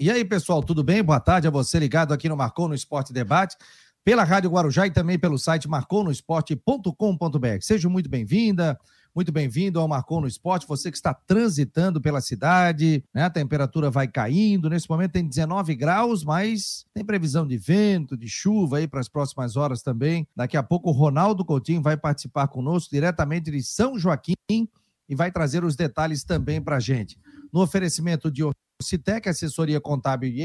E aí, pessoal, tudo bem? Boa tarde a você ligado aqui no Marcou no Esporte Debate, pela Rádio Guarujá e também pelo site marconosport.com.br. Seja muito bem-vinda, muito bem-vindo ao Marcou no Esporte. Você que está transitando pela cidade, né? A temperatura vai caindo. Nesse momento tem 19 graus, mas tem previsão de vento, de chuva aí para as próximas horas também. Daqui a pouco o Ronaldo Coutinho vai participar conosco diretamente de São Joaquim e vai trazer os detalhes também para a gente. No oferecimento de Citec, assessoria contábil e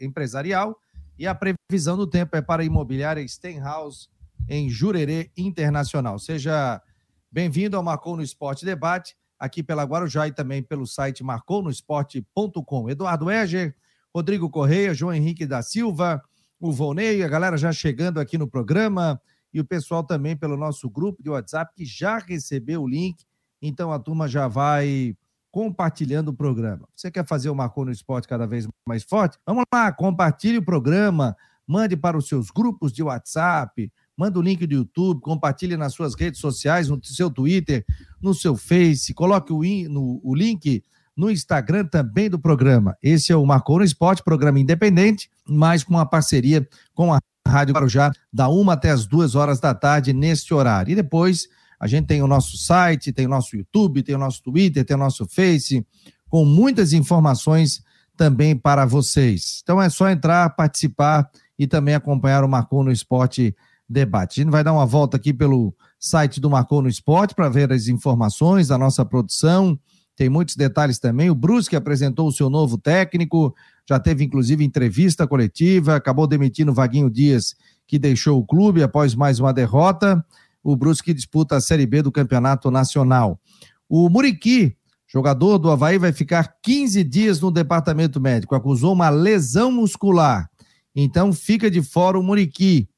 empresarial, e a previsão do tempo é para a imobiliária Stenhouse em Jurerê Internacional. Seja bem-vindo ao Marcou no Esporte Debate, aqui pela Guarujá e também pelo site marconosport.com. Eduardo Eger, Rodrigo Correia, João Henrique da Silva, o Volney, a galera já chegando aqui no programa e o pessoal também pelo nosso grupo de WhatsApp que já recebeu o link, então a turma já vai compartilhando o programa. Você quer fazer o Marcou no Esporte cada vez mais forte? Vamos lá, compartilhe o programa, mande para os seus grupos de WhatsApp, manda o link do YouTube, compartilhe nas suas redes sociais, no seu Twitter, no seu Face, coloque o, in, no, o link no Instagram também do programa. Esse é o Marcou no Esporte, programa independente, mas com uma parceria com a Rádio Guarujá, da uma até as duas horas da tarde, neste horário. E depois a gente tem o nosso site, tem o nosso YouTube, tem o nosso Twitter, tem o nosso Face, com muitas informações também para vocês. Então é só entrar, participar e também acompanhar o Marcou no Esporte Debate. A gente vai dar uma volta aqui pelo site do Marcou no Esporte para ver as informações da nossa produção. Tem muitos detalhes também. O Brusque apresentou o seu novo técnico, já teve inclusive entrevista coletiva, acabou demitindo o Vaguinho Dias, que deixou o clube após mais uma derrota o Brusque disputa a Série B do Campeonato Nacional. O Muriqui, jogador do Havaí, vai ficar 15 dias no departamento médico. Acusou uma lesão muscular. Então fica de fora o Muriqui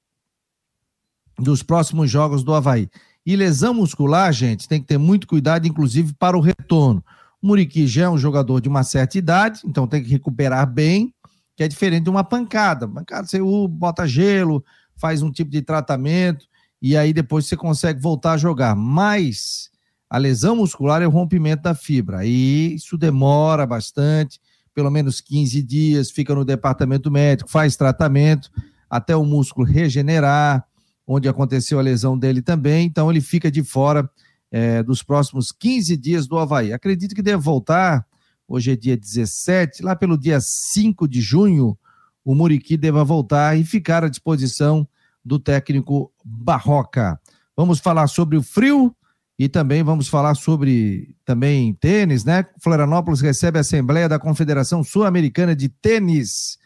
dos próximos jogos do Havaí. E lesão muscular, gente, tem que ter muito cuidado, inclusive para o retorno. O Muriqui já é um jogador de uma certa idade, então tem que recuperar bem, que é diferente de uma pancada. Pancada, você bota gelo, faz um tipo de tratamento e aí depois você consegue voltar a jogar. Mas a lesão muscular é o rompimento da fibra. E isso demora bastante, pelo menos 15 dias, fica no departamento médico, faz tratamento até o músculo regenerar, onde aconteceu a lesão dele também. Então ele fica de fora é, dos próximos 15 dias do Havaí. Acredito que deve voltar. Hoje é dia 17, lá pelo dia 5 de junho, o Muriqui deva voltar e ficar à disposição do técnico Barroca. Vamos falar sobre o frio e também vamos falar sobre também tênis, né? Florianópolis recebe a Assembleia da Confederação Sul-Americana de Tênis.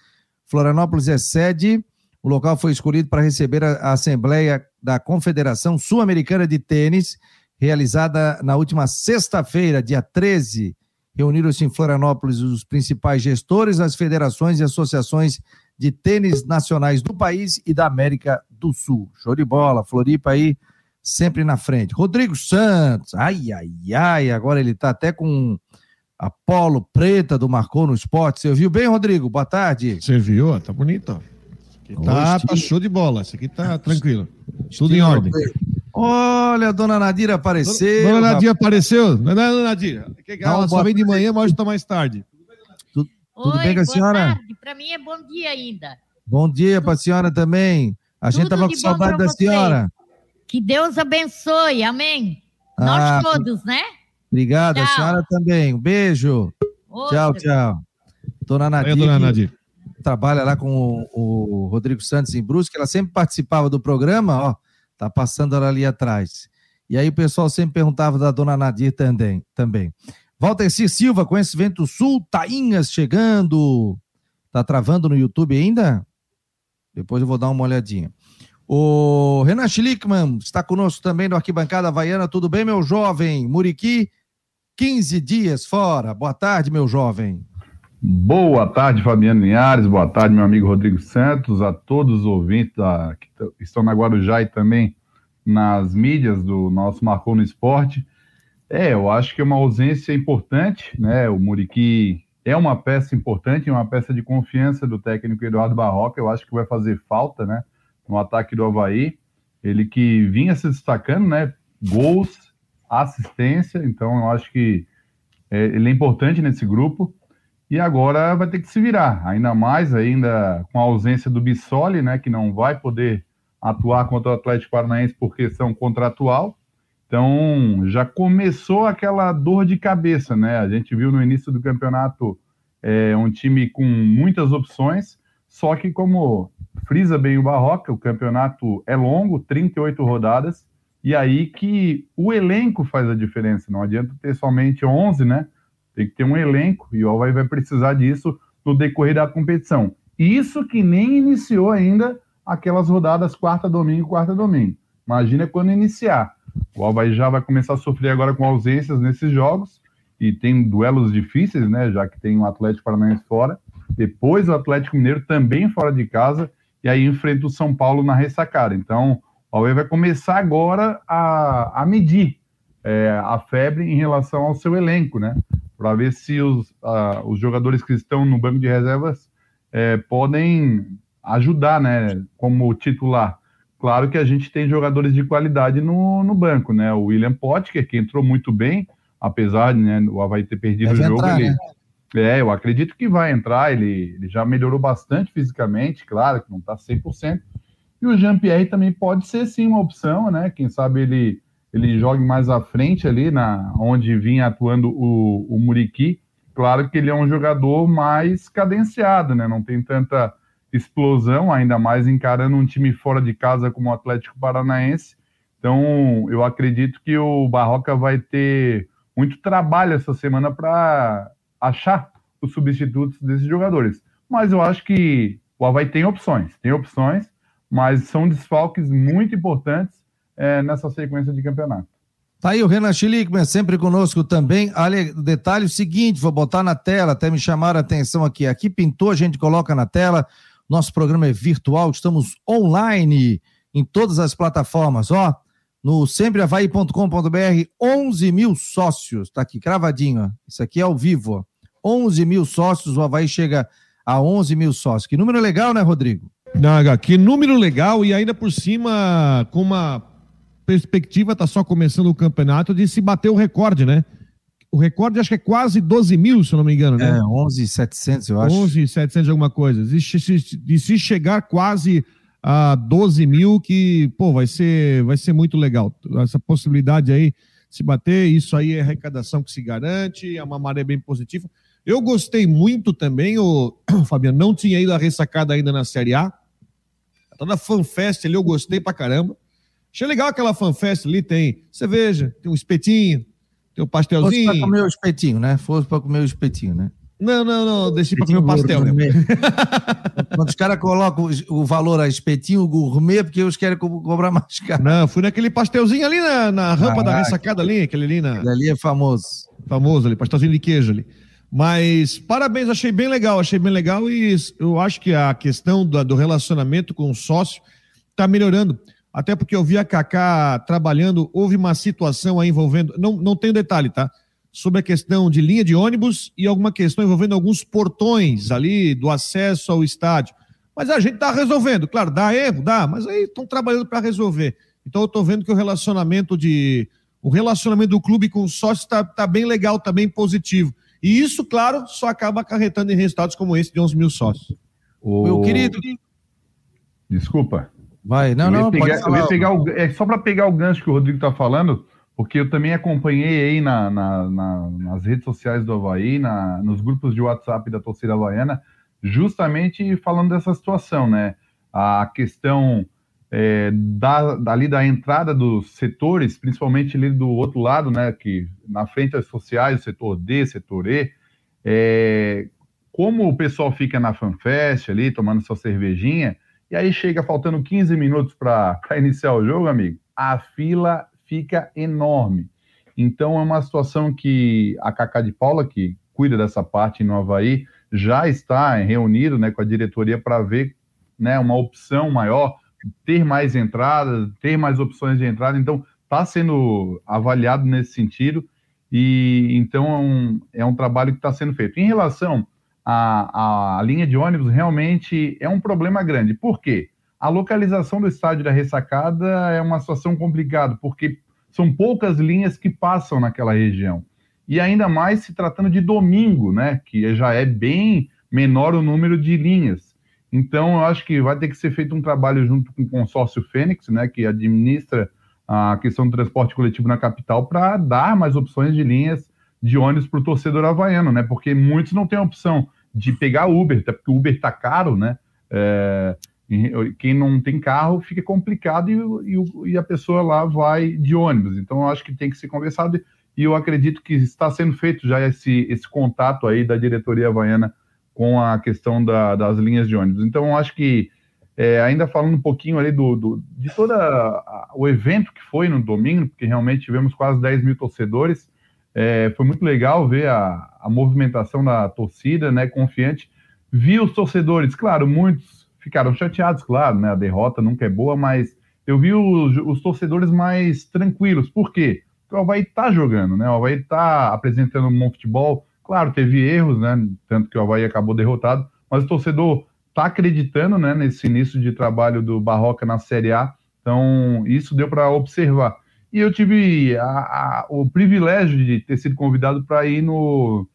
Florianópolis é sede, o local foi escolhido para receber a, Assembleia da Confederação Sul-Americana de Tênis, realizada na última sexta-feira, dia 13. Reuniram-se em Florianópolis os principais gestores, as federações e associações de tênis nacionais do país e da América do Sul. Show de bola, Floripa aí sempre na frente. Rodrigo Santos, ai, ai, ai, agora ele tá até com a polo preta do Marcou no Esporte. Você viu bem, Rodrigo? Boa tarde. Você viu? Tá bonito. Tá, tá, show de bola. Isso aqui tá tranquilo. Tudo em ordem. Olha, a dona Nadira apareceu. Dona, dona Nadira apareceu? Não é, dona Nadira? Ela só vem de manhã, mas hoje tá mais tarde. Tudo Oi, bem com a senhora? Para mim é bom dia ainda. Bom dia para a senhora também. A Tudo gente estava com saudade da senhora. Que Deus abençoe, amém. Ah, Nós todos, né? Obrigado, tchau. a senhora também. Um beijo. Outra. Tchau, tchau. Dona Nadir, dona Nadir. trabalha lá com o, o, Rodrigo Santos em Brusque, ela sempre participava do programa, ó, tá passando ela ali atrás. E aí o pessoal sempre perguntava da dona Nadir também. também. Walter C. Silva vento sul, Tainhas chegando. Tá travando no YouTube ainda? Depois eu vou dar uma olhadinha. O Renan Schlickman está conosco também no Arquibancada Havaiana. Tudo bem, meu jovem? Muriqui, 15 dias fora. Boa tarde, meu jovem. Boa tarde, Fabiano Linhares. Boa tarde, meu amigo Rodrigo Santos. A todos os ouvintes que estão na Guarujá e também nas mídias do nosso Marcou no Esporte. É, eu acho que é uma ausência importante, né? O Muriqui é uma peça importante, uma peça de confiança do técnico Eduardo Barroca. Eu acho que vai fazer falta, né? No ataque do Havaí. Ele que vinha se destacando, né? Gols, assistência. Então, eu acho que é, ele é importante nesse grupo. e agora vai ter que se virar, ainda mais ainda com a ausência do Bissoli, né, que não vai poder atuar contra o Atlético Paranaense por questão contratual. Então, já começou aquela dor de cabeça, né? A gente viu no início do campeonato é, um time com muitas opções, só que como frisa bem o Barroca, o campeonato é longo, 38 rodadas, e aí que o elenco faz a diferença. Não adianta ter somente 11, né? Tem que ter um elenco e o Havaí vai precisar disso no decorrer da competição. Isso que nem iniciou ainda aquelas rodadas quarta domingo, quarta domingo. Imagina quando iniciar. O Havaí já vai começar a sofrer agora com ausências nesses jogos e tem duelos difíceis, né? Já que tem o Atlético Paranaense fora. Depois o Atlético Mineiro também fora de casa e aí enfrenta o São Paulo na ressacada. Então, o Havaí vai começar agora a, a medir é, a febre em relação ao seu elenco, né? Para ver se os, uh, os jogadores que estão no banco de reservas é, podem ajudar, né? Como titular. Claro que a gente tem jogadores de qualidade no, no banco, né? O William Potker, que entrou muito bem, apesar de né, o Havaí ter perdido Deve o jogo. Entrar, ele, né? É, eu acredito que vai entrar. Ele, ele já melhorou bastante fisicamente, claro que não está 100%. E o Jean-Pierre também pode ser sim uma opção, né? Quem sabe ele ele jogue mais à frente ali, na onde vinha atuando o, o Muriqui. Claro que ele é um jogador mais cadenciado, né? Não tem tanta explosão, ainda mais encarando um time fora de casa como o Atlético Paranaense. Então, eu acredito que o Barroca vai ter muito trabalho essa semana para achar os substitutos desses jogadores. Mas eu acho que o Havaí tem opções, tem opções, mas são desfalques muito importantes é, nessa sequência de campeonato. Tá aí o Renan Schlickman, sempre conosco também. Ali, detalhe seguinte, vou botar na tela, até me chamaram a atenção aqui. Aqui pintou, a gente coloca na tela. Nosso programa é virtual, estamos online em todas as plataformas, ó. No sempreavaí.com.br, 11 mil sócios, tá aqui cravadinho, ó. Isso aqui é ao vivo, ó. 11 mil sócios, o Havaí chega a 11 mil sócios. Que número legal, né, Rodrigo? Naga, que número legal e ainda por cima com uma perspectiva, está só começando o campeonato, de se bater o recorde, né? O recorde acho que é quase 12 mil, se eu não me engano, né? É, 11,700, eu acho. 11,700 alguma coisa. De, de se chegar quase a 12 mil, que, pô, vai ser, vai ser muito legal. Essa possibilidade aí, se bater, isso aí é arrecadação que se garante, é uma maré bem positiva. Eu gostei muito também, o Fabiano, não tinha ido a ressacada ainda na Série A. Toda a FanFest ali eu gostei pra caramba. Achei legal aquela fanfest ali, tem cerveja, tem um espetinho, tem um pastelzinho. Fosse pra comer o espetinho, né? Fosse pra comer o espetinho, né? Não, não, não, deixei pra comer o pastel. Quando os caras colocam o valor a espetinho gourmet, porque os querem co cobrar mais caro. Não, fui naquele pastelzinho ali na, na rampa ah, da ressacada ali, aquele ali na... Ali é famoso. Famoso ali, pastelzinho de queijo ali. Mas parabéns, achei bem legal, achei bem legal e eu acho que a questão do, do relacionamento com o sócio está melhorando até porque eu vi a Kaká trabalhando, houve uma situação aí envolvendo, não, não tem detalhe, tá? Sobre a questão de linha de ônibus e alguma questão envolvendo alguns portões ali do acesso ao estádio. Mas a gente está resolvendo, claro, dá erro, dá, mas aí estão trabalhando para resolver. Então eu estou vendo que o relacionamento de o relacionamento do clube com o sócio está tá bem legal, está bem positivo. E isso, claro, só acaba acarretando em resultados como esse de 11 mil sócios. O... Meu querido. Desculpa. Vai, não, não, pegar, pode falar. pegar o, é só para pegar o gancho que o Rodrigo está falando, porque eu também acompanhei aí na, na, na, nas redes sociais do Havaí, na, nos grupos de WhatsApp da torcida havaiana, justamente falando dessa situação, né? A questão é, da, dali da entrada dos setores, principalmente ali do outro lado, né? Que na frente das sociais, setor D, setor E, é, como o pessoal fica na FanFest ali, tomando sua cervejinha, e aí chega faltando 15 minutos para iniciar o jogo, amigo, a fila fica enorme. Então é uma situação que a Cacá de Paula, que cuida dessa parte no Havaí, já está reunido né, com a diretoria para ver né, uma opção maior, ter mais entradas, ter mais opções de entrada. Então está sendo avaliado nesse sentido e então é um, é um trabalho que está sendo feito. Em relação a, a linha de ônibus realmente é um problema grande. Por quê? A localização do estádio da ressacada é uma situação complicada, porque são poucas linhas que passam naquela região. e ainda mais se tratando de domingo, né? Que já é bem menor o número de linhas. Então, eu acho que vai ter que ser feito um trabalho junto com o consórcio Fênix, né, que administra a questão do transporte coletivo na capital, para dar mais opções de linhas de ônibus para o torcedor havaiano, né? Porque muitos não têm a opção de pegar Uber, até porque o Uber está caro, né? É, quem não tem carro fica complicado e, e, e, a pessoa lá vai de ônibus. Então, eu acho que tem que ser conversado e eu acredito que está sendo feito já esse, esse contato aí da diretoria havaiana com a questão da, das linhas de ônibus. Então, eu acho que, é, ainda falando um pouquinho ali do, do de todo o evento que foi no domingo, porque realmente tivemos quase 10 mil torcedores, é, foi muito legal ver a, a movimentação da torcida, né, confiante. Vi os torcedores, claro, muitos ficaram chateados, claro, né, a derrota nunca é boa, mas eu vi os, os torcedores mais tranquilos. Por quê? Porque o Havaí está jogando, né? O Havaí está apresentando um bom futebol. Claro, teve erros, né? Tanto que o Havaí acabou derrotado, mas o torcedor está acreditando, né? Nesse início de trabalho do Barroca na Série A. Então, isso deu para observar. E eu tive a, a, o privilégio de ter sido convidado para ir no,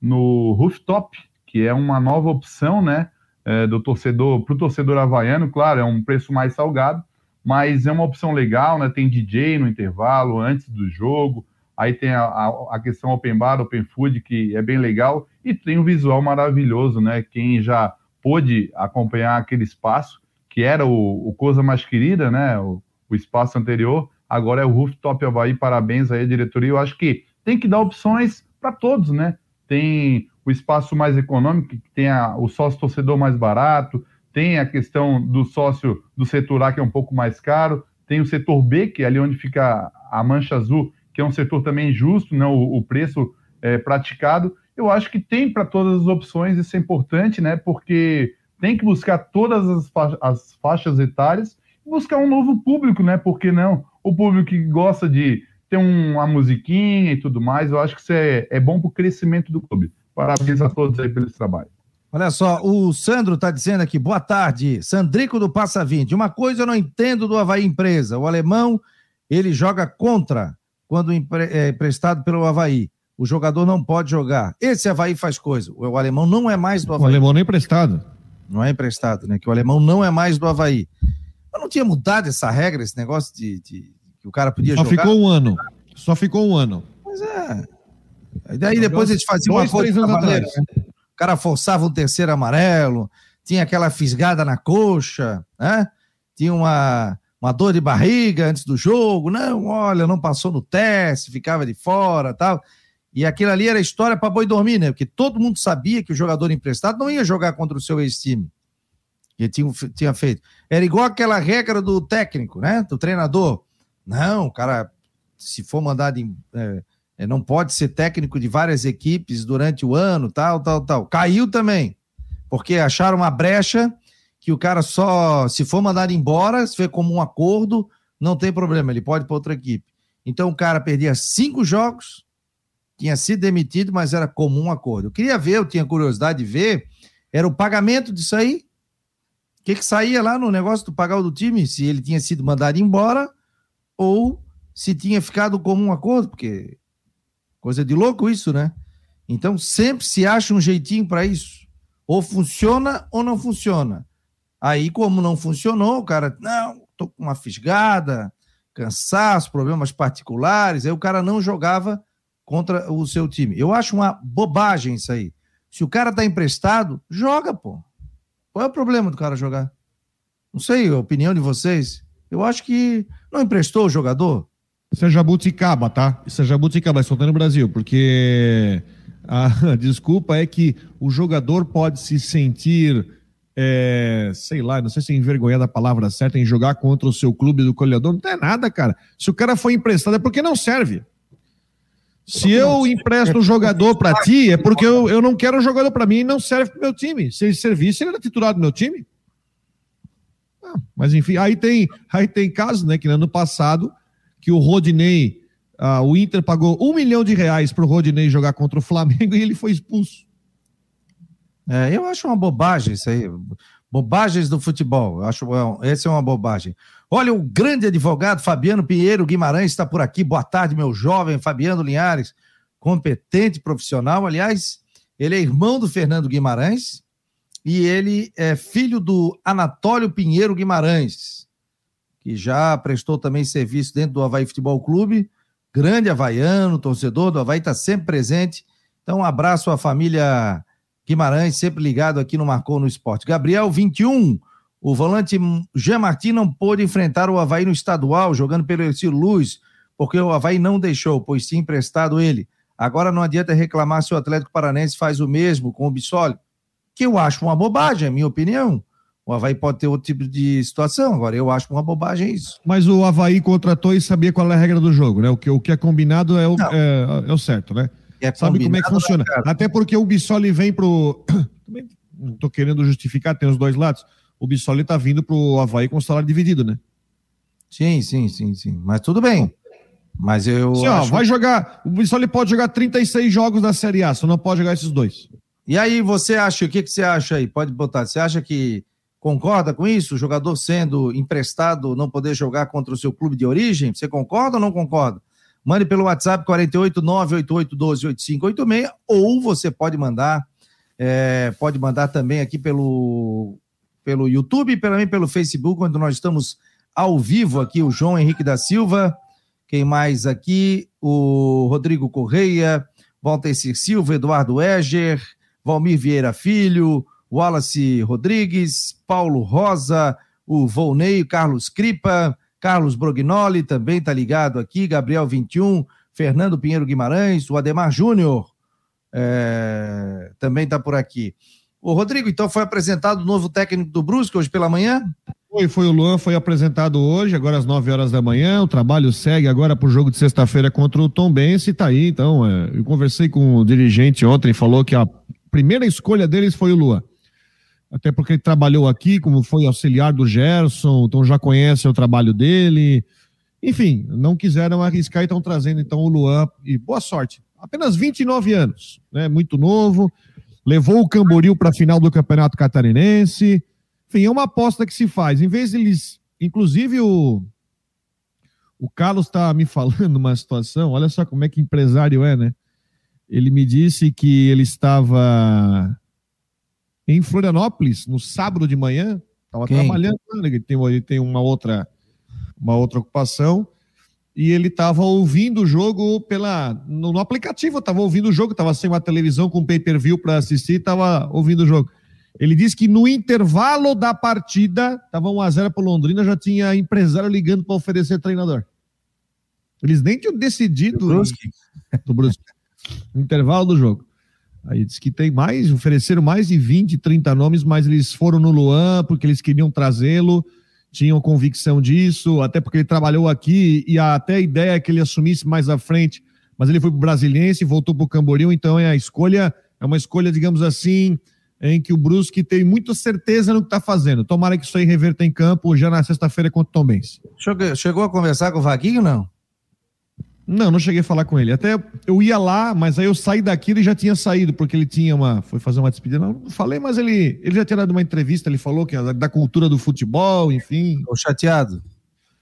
no Rooftop, que é uma nova opção, né? É, do torcedor, para o torcedor havaiano, claro, é um preço mais salgado, mas é uma opção legal, né? Tem DJ no intervalo, antes do jogo, aí tem a, a, a questão Open Bar, Open Food, que é bem legal, e tem um visual maravilhoso, né? Quem já pôde acompanhar aquele espaço, que era o, o Coisa Mais Querida, né? O, o espaço anterior, agora é o Rooftop Havaí, parabéns aí, diretoria. Eu acho que tem que dar opções para todos, né? Tem o espaço mais econômico, que tem a, o sócio torcedor mais barato, tem a questão do sócio do setor A, que é um pouco mais caro, tem o setor B, que é ali onde fica a mancha azul, que é um setor também justo, né, o, o preço é, praticado. Eu acho que tem para todas as opções, isso é importante, né, porque tem que buscar todas as, as faixas etárias buscar um novo público, né, porque não? O público que gosta de ter uma musiquinha e tudo mais, eu acho que isso é, é bom para o crescimento do clube. Parabéns a todos aí pelo trabalho. Olha só, o Sandro está dizendo aqui, boa tarde, Sandrico do Passa 20. Uma coisa eu não entendo do Havaí Empresa, o alemão, ele joga contra quando é emprestado pelo Havaí. O jogador não pode jogar. Esse Havaí faz coisa. O alemão não é mais do Havaí. O alemão não é emprestado. Não é emprestado, né? Que o alemão não é mais do Havaí. Mas não tinha mudado essa regra, esse negócio de, de que o cara podia Só jogar? Só ficou um ano. Só ficou um ano. Pois é. E daí depois eles faziam Dois, uma coisa. Três anos atrás cara forçava um terceiro amarelo, tinha aquela fisgada na coxa, né? Tinha uma, uma dor de barriga antes do jogo, não, olha, não passou no teste, ficava de fora tal. E aquilo ali era história para boi dormir, né? Porque todo mundo sabia que o jogador emprestado não ia jogar contra o seu ex-time. Que tinha, tinha feito. Era igual aquela regra do técnico, né? Do treinador. Não, o cara, se for mandado em, é, é, não pode ser técnico de várias equipes durante o ano, tal, tal, tal. Caiu também, porque acharam uma brecha que o cara só, se for mandado embora, se for como um acordo, não tem problema, ele pode para outra equipe. Então o cara perdia cinco jogos, tinha sido demitido, mas era comum acordo. Eu queria ver, eu tinha curiosidade de ver, era o pagamento disso aí. O que, que saía lá no negócio do pagar o do time? Se ele tinha sido mandado embora ou se tinha ficado como um acordo, porque Coisa de louco isso, né? Então sempre se acha um jeitinho para isso. Ou funciona ou não funciona. Aí, como não funcionou, o cara, não, tô com uma fisgada, cansaço, problemas particulares, aí o cara não jogava contra o seu time. Eu acho uma bobagem isso aí. Se o cara tá emprestado, joga, pô. Qual é o problema do cara jogar? Não sei, a opinião de vocês. Eu acho que não emprestou o jogador. Isso é jabuticaba, tá? Isso é jabuticaba, só tem no Brasil, porque a desculpa é que o jogador pode se sentir, é, sei lá, não sei se é envergonhado a palavra certa, em jogar contra o seu clube do colhedor. Não tem nada, cara. Se o cara foi emprestado é porque não serve. Se eu empresto um jogador para ti, é porque eu, eu não quero um jogador para mim e não serve pro meu time. Se ele servisse, ele era titular do meu time. Ah, mas enfim, aí tem, aí tem casos, né, que no ano passado que o Rodinei, uh, o Inter pagou um milhão de reais para o Rodinei jogar contra o Flamengo e ele foi expulso. É, eu acho uma bobagem isso aí. Bobagens do futebol. Acho essa é uma bobagem. Olha, o grande advogado Fabiano Pinheiro Guimarães está por aqui. Boa tarde, meu jovem Fabiano Linhares. competente profissional. Aliás, ele é irmão do Fernando Guimarães e ele é filho do Anatólio Pinheiro Guimarães, que já prestou também serviço dentro do Havaí Futebol Clube. Grande havaiano, torcedor do Havaí, está sempre presente. Então, um abraço à família Guimarães, sempre ligado aqui no Marcou no Esporte. Gabriel, 21. O volante Jean Martin não pôde enfrentar o Havaí no estadual, jogando pelo Ercílio Luz, porque o Havaí não deixou, pois sim emprestado ele. Agora não adianta reclamar se o Atlético Paranense faz o mesmo com o Bissoli, que eu acho uma bobagem, é minha opinião. O Havaí pode ter outro tipo de situação, agora eu acho uma bobagem isso. Mas o Havaí contratou e sabia qual é a regra do jogo, né? O que, o que é combinado é o, é, é o certo, né? É Sabe como é que funciona. Até porque o Bissoli vem pro. não tô querendo justificar, tem os dois lados o Bissoli tá vindo pro Havaí com o salário dividido, né? Sim, sim, sim, sim. Mas tudo bem. Mas eu. Sim, acho... ó, vai jogar. O Bissoli pode jogar 36 jogos da Série A, só não pode jogar esses dois. E aí, você acha, o que, que você acha aí? Pode botar. Você acha que concorda com isso? O jogador sendo emprestado não poder jogar contra o seu clube de origem? Você concorda ou não concorda? Mande pelo WhatsApp 48988128586 ou você pode mandar, é, pode mandar também aqui pelo pelo YouTube também pelo Facebook, onde nós estamos ao vivo aqui, o João Henrique da Silva, quem mais aqui? O Rodrigo Correia, Walter Silva, Eduardo Eger, Valmir Vieira Filho, Wallace Rodrigues, Paulo Rosa, o Volney, Carlos Cripa, Carlos Brognoli também está ligado aqui, Gabriel 21, Fernando Pinheiro Guimarães, o Ademar Júnior é, também está por aqui. Ô, Rodrigo, então foi apresentado o novo técnico do Brusque hoje pela manhã? Foi, foi o Luan, foi apresentado hoje, agora às 9 horas da manhã. O trabalho segue agora para o jogo de sexta-feira contra o Tom Bense. Tá aí, então. É, eu conversei com o dirigente ontem, falou que a primeira escolha deles foi o Luan. Até porque ele trabalhou aqui, como foi auxiliar do Gerson, então já conhece o trabalho dele. Enfim, não quiseram arriscar e estão trazendo então o Luan. E boa sorte. Apenas 29 anos, né? Muito novo levou o Camboriú para a final do Campeonato Catarinense. Enfim, é uma aposta que se faz. Em vez de eles. Inclusive, o, o Carlos está me falando uma situação. Olha só como é que empresário é, né? Ele me disse que ele estava em Florianópolis no sábado de manhã. Estava trabalhando, né? ele, tem, ele tem uma outra, uma outra ocupação e ele estava ouvindo o jogo pela no, no aplicativo, estava ouvindo o jogo, estava sem uma televisão com pay-per-view para assistir, estava ouvindo o jogo. Ele disse que no intervalo da partida, estava 1x0 para Londrina, já tinha empresário ligando para oferecer treinador. Eles nem tinham decidido do Brusque. Do Brusque. no intervalo do jogo. Aí disse que tem mais, ofereceram mais de 20, 30 nomes, mas eles foram no Luan porque eles queriam trazê-lo tinham convicção disso, até porque ele trabalhou aqui e até a ideia é que ele assumisse mais à frente, mas ele foi para o Brasiliense, voltou para o Camboriú, então é a escolha, é uma escolha, digamos assim, em que o Brusque tem muita certeza no que está fazendo. Tomara que isso aí reverta em campo já na sexta-feira contra o Tom Benz. Chegou a conversar com o Vaguinho, não? Não, não cheguei a falar com ele. Até eu ia lá, mas aí eu saí daqui e já tinha saído, porque ele tinha uma. Foi fazer uma despedida. Não, falei, mas ele, ele já tinha dado uma entrevista, ele falou que é da cultura do futebol, enfim. Estou chateado.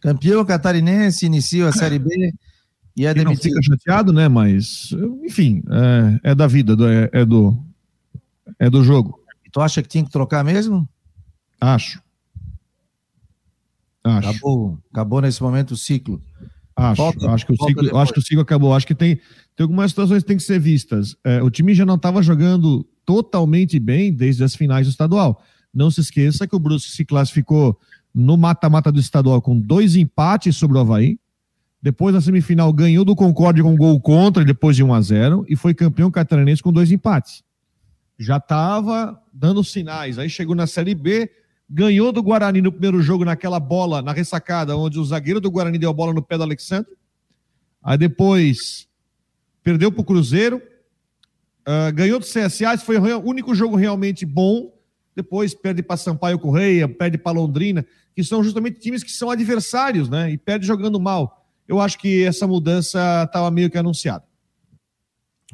Campeão catarinense, inicia a Série B e é demitido. Não fica chateado, né? Mas, enfim, é, é da vida, é, é, do, é do jogo. E tu acha que tinha que trocar mesmo? Acho. Acho. Acabou, acabou nesse momento o ciclo. Acho, volta, acho, que o ciclo, acho que o ciclo acabou. Acho que tem, tem algumas situações que têm que ser vistas. É, o time já não estava jogando totalmente bem desde as finais do estadual. Não se esqueça que o Brusque se classificou no mata-mata do estadual com dois empates sobre o Havaí. Depois, na semifinal, ganhou do Concorde com um gol contra, depois de 1 a 0 e foi campeão catarinense com dois empates. Já estava dando sinais. Aí chegou na Série B, ganhou do Guarani no primeiro jogo naquela bola, na ressacada, onde o zagueiro do Guarani deu a bola no pé do Alexandre. Aí depois perdeu para o Cruzeiro, uh, ganhou do CSA, foi o único jogo realmente bom. Depois perde para Sampaio Correia, perde para Londrina, que são justamente times que são adversários, né? E perde jogando mal. Eu acho que essa mudança estava meio que anunciada.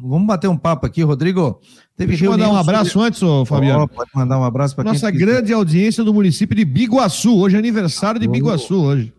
Vamos bater um papo aqui, Rodrigo. Teve Deixa eu mandar um abraço sobre... antes, ô, Fabiano. Oh, pode mandar um abraço para Nossa grande audiência do município de Biguaçu. Hoje é aniversário de Biguaçu, hoje.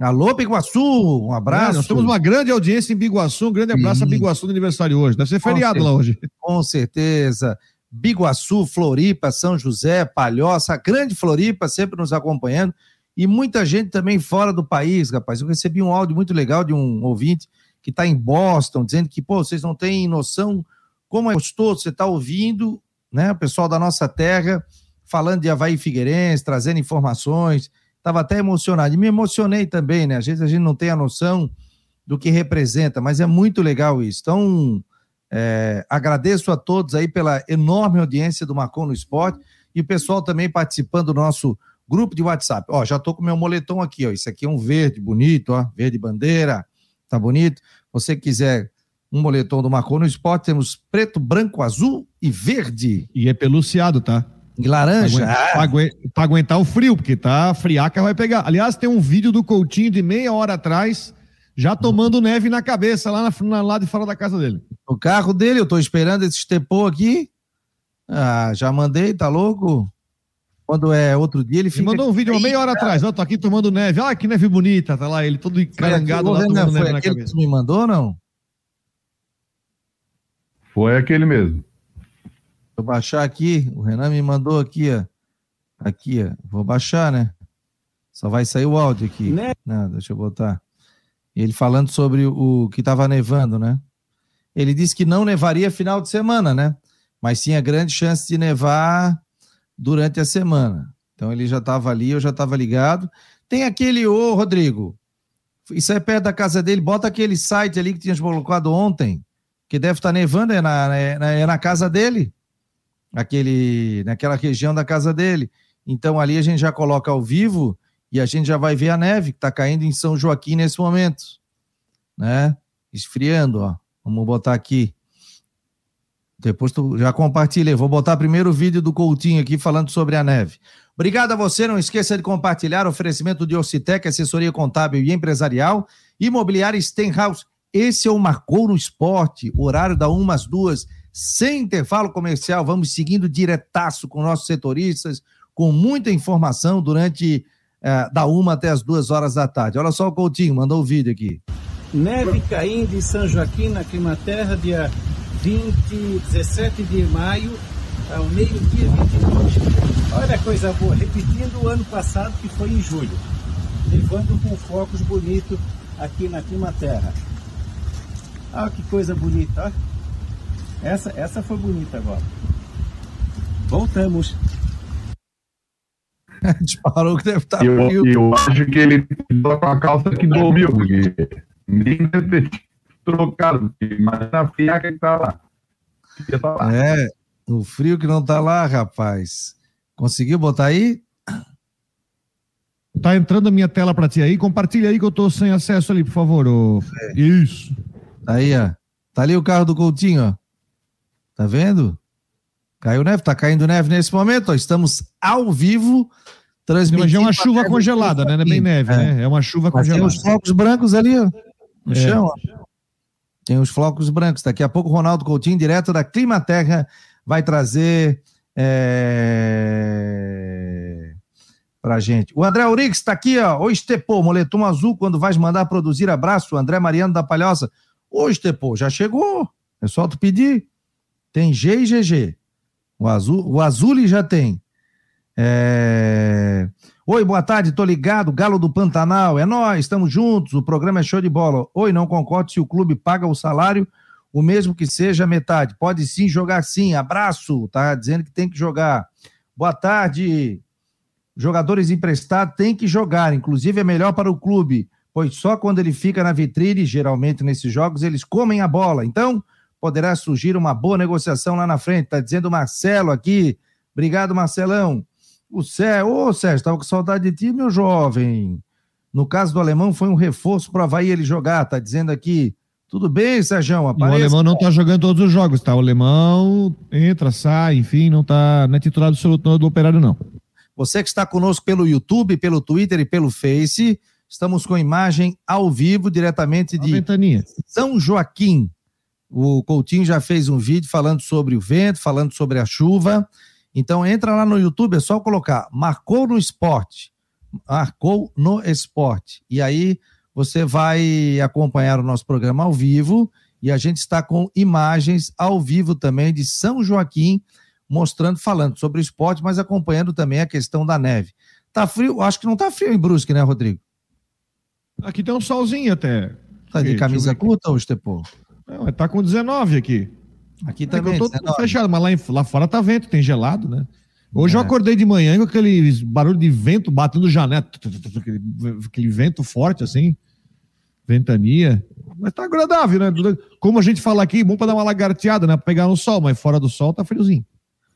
Alô, Biguaçu, um abraço. É, nós temos uma grande audiência em Biguaçu, um grande abraço Sim. a Biguaçu no aniversário hoje. Deve ser feriado lá hoje. Com certeza. Biguaçu, Floripa, São José, Palhoça, a grande Floripa sempre nos acompanhando e muita gente também fora do país, rapaz. Eu recebi um áudio muito legal de um ouvinte que está em Boston, dizendo que, pô, vocês não têm noção como é gostoso você está ouvindo, né, o pessoal da nossa terra falando de Havaí Figueirense, trazendo informações, estava até emocionado. E me emocionei também, né? Às vezes a gente não tem a noção do que representa, mas é muito legal isso. Então, é, agradeço a todos aí pela enorme audiência do Marcon no Esporte e o pessoal também participando do nosso grupo de WhatsApp. Ó, já tô com meu moletom aqui, ó. Isso aqui é um verde bonito, ó, verde bandeira, tá bonito. Você quiser um moletom do Marcon no Esporte, temos preto, branco, azul e verde. E é peluciado, tá? E laranja. Para aguentar, ah. aguentar o frio, porque tá friaca vai pegar. Aliás, tem um vídeo do Coutinho de meia hora atrás, já tomando neve na cabeça, lá, na, lá de fora da casa dele. O carro dele, eu tô esperando esse estepô aqui. Ah, já mandei, tá louco? Quando é outro dia, ele fica. Ele mandou um vídeo uma meia hora atrás, ó, tô aqui tomando neve. Olha que neve bonita, tá lá, ele todo encarangado lá tomando neve na cabeça. Que me mandou, não? Foi aquele mesmo. Vou baixar aqui, o Renan me mandou aqui, ó. Aqui, ó. Vou baixar, né? Só vai sair o áudio aqui. Né? Não, deixa eu botar. Ele falando sobre o que estava nevando, né? Ele disse que não nevaria final de semana, né? Mas tinha grande chance de nevar durante a semana. Então ele já estava ali, eu já estava ligado. Tem aquele, ô Rodrigo, isso é perto da casa dele, bota aquele site ali que tinha colocado ontem, que deve estar tá nevando, é na, é, na, é na casa dele aquele, naquela região da casa dele. Então ali a gente já coloca ao vivo e a gente já vai ver a neve que está caindo em São Joaquim nesse momento, né? Esfriando, ó. Vamos botar aqui. Depois tu já compartilhei. Vou botar primeiro o vídeo do Coutinho aqui falando sobre a neve. Obrigado a você. Não esqueça de compartilhar o oferecimento de Ocitec, assessoria contábil e empresarial, imobiliária Stenhouse. Esse é o Marcou no Esporte, horário da 1 às 2 sem intervalo comercial, vamos seguindo diretaço com nossos setoristas, com muita informação durante uh, da uma até as duas horas da tarde. Olha só o Coutinho, mandou o vídeo aqui. Neve caindo em São Joaquim, na Climaterra, dia 20, 17 de maio, ao meio-dia 22. Olha a coisa boa, repetindo o ano passado, que foi em julho. Levando com focos bonitos aqui na Climaterra. Olha que coisa bonita, olha. Essa, essa foi bonita agora. Voltamos. Disparou que deve estar eu, frio. Eu acho que ele ficou com a calça que dormiu, porque ninguém deve ter trocado. Imagina a fiaca que tá lá. Tá lá. É, o frio que não tá lá, rapaz. Conseguiu botar aí? Tá entrando a minha tela para ti aí. Compartilha aí que eu tô sem acesso ali, por favor. Ô... É. Isso. Tá aí, ó. Tá ali o carro do Coutinho, ó. Tá vendo? Caiu neve, tá caindo neve nesse momento, ó. Estamos ao vivo transmitindo. Mas é uma chuva congelada, né? Não é bem neve, é. né? É uma chuva Mas congelada. Tem os flocos brancos ali, ó, no é. chão, ó. Tem os flocos brancos. Daqui a pouco o Ronaldo Coutinho, direto da Clima Terra, vai trazer é... pra gente. O André Aurix tá aqui, ó. Oi, Estepô, moletom azul, quando vais mandar produzir abraço, André Mariano da Palhoça. Oi, Estepô, já chegou. É só tu pedir. Tem G e GG. O azul, o Azul já tem. É... Oi, boa tarde, tô ligado, Galo do Pantanal, é nós, estamos juntos, o programa é show de bola. Oi, não concordo se o clube paga o salário, o mesmo que seja metade. Pode sim jogar sim, abraço, tá dizendo que tem que jogar. Boa tarde, jogadores emprestados têm que jogar, inclusive é melhor para o clube, pois só quando ele fica na vitrine, geralmente nesses jogos, eles comem a bola. Então, poderá surgir uma boa negociação lá na frente. Está dizendo o Marcelo aqui. Obrigado, Marcelão. O Sérgio, ô Sérgio, estava com saudade de ti, meu jovem. No caso do alemão, foi um reforço para o Havaí ele jogar, tá dizendo aqui. Tudo bem, Sérgio? O alemão não está jogando todos os jogos, tá? O alemão entra, sai, enfim, não tá, não é titular absoluto do operário, não. Você que está conosco pelo YouTube, pelo Twitter e pelo Face, estamos com imagem ao vivo, diretamente de São Joaquim, o Coutinho já fez um vídeo falando sobre o vento, falando sobre a chuva. Então entra lá no YouTube, é só colocar Marcou no Esporte. Marcou no Esporte. E aí você vai acompanhar o nosso programa ao vivo e a gente está com imagens ao vivo também de São Joaquim, mostrando, falando sobre o esporte, mas acompanhando também a questão da neve. Tá frio? Acho que não tá frio em Brusque, né, Rodrigo? Aqui tem um solzinho até. Tá de camisa curta ou Estepô? Não, tá com 19 aqui. Aqui também. É eu tô fechado, mas lá, em, lá fora tá vento, tem gelado, né? Hoje é. eu acordei de manhã com aquele barulho de vento batendo janela, aquele, aquele vento forte assim, ventania. Mas tá agradável, né? Como a gente fala aqui, bom para dar uma lagarteada, né? Pegar no sol, mas fora do sol tá friozinho.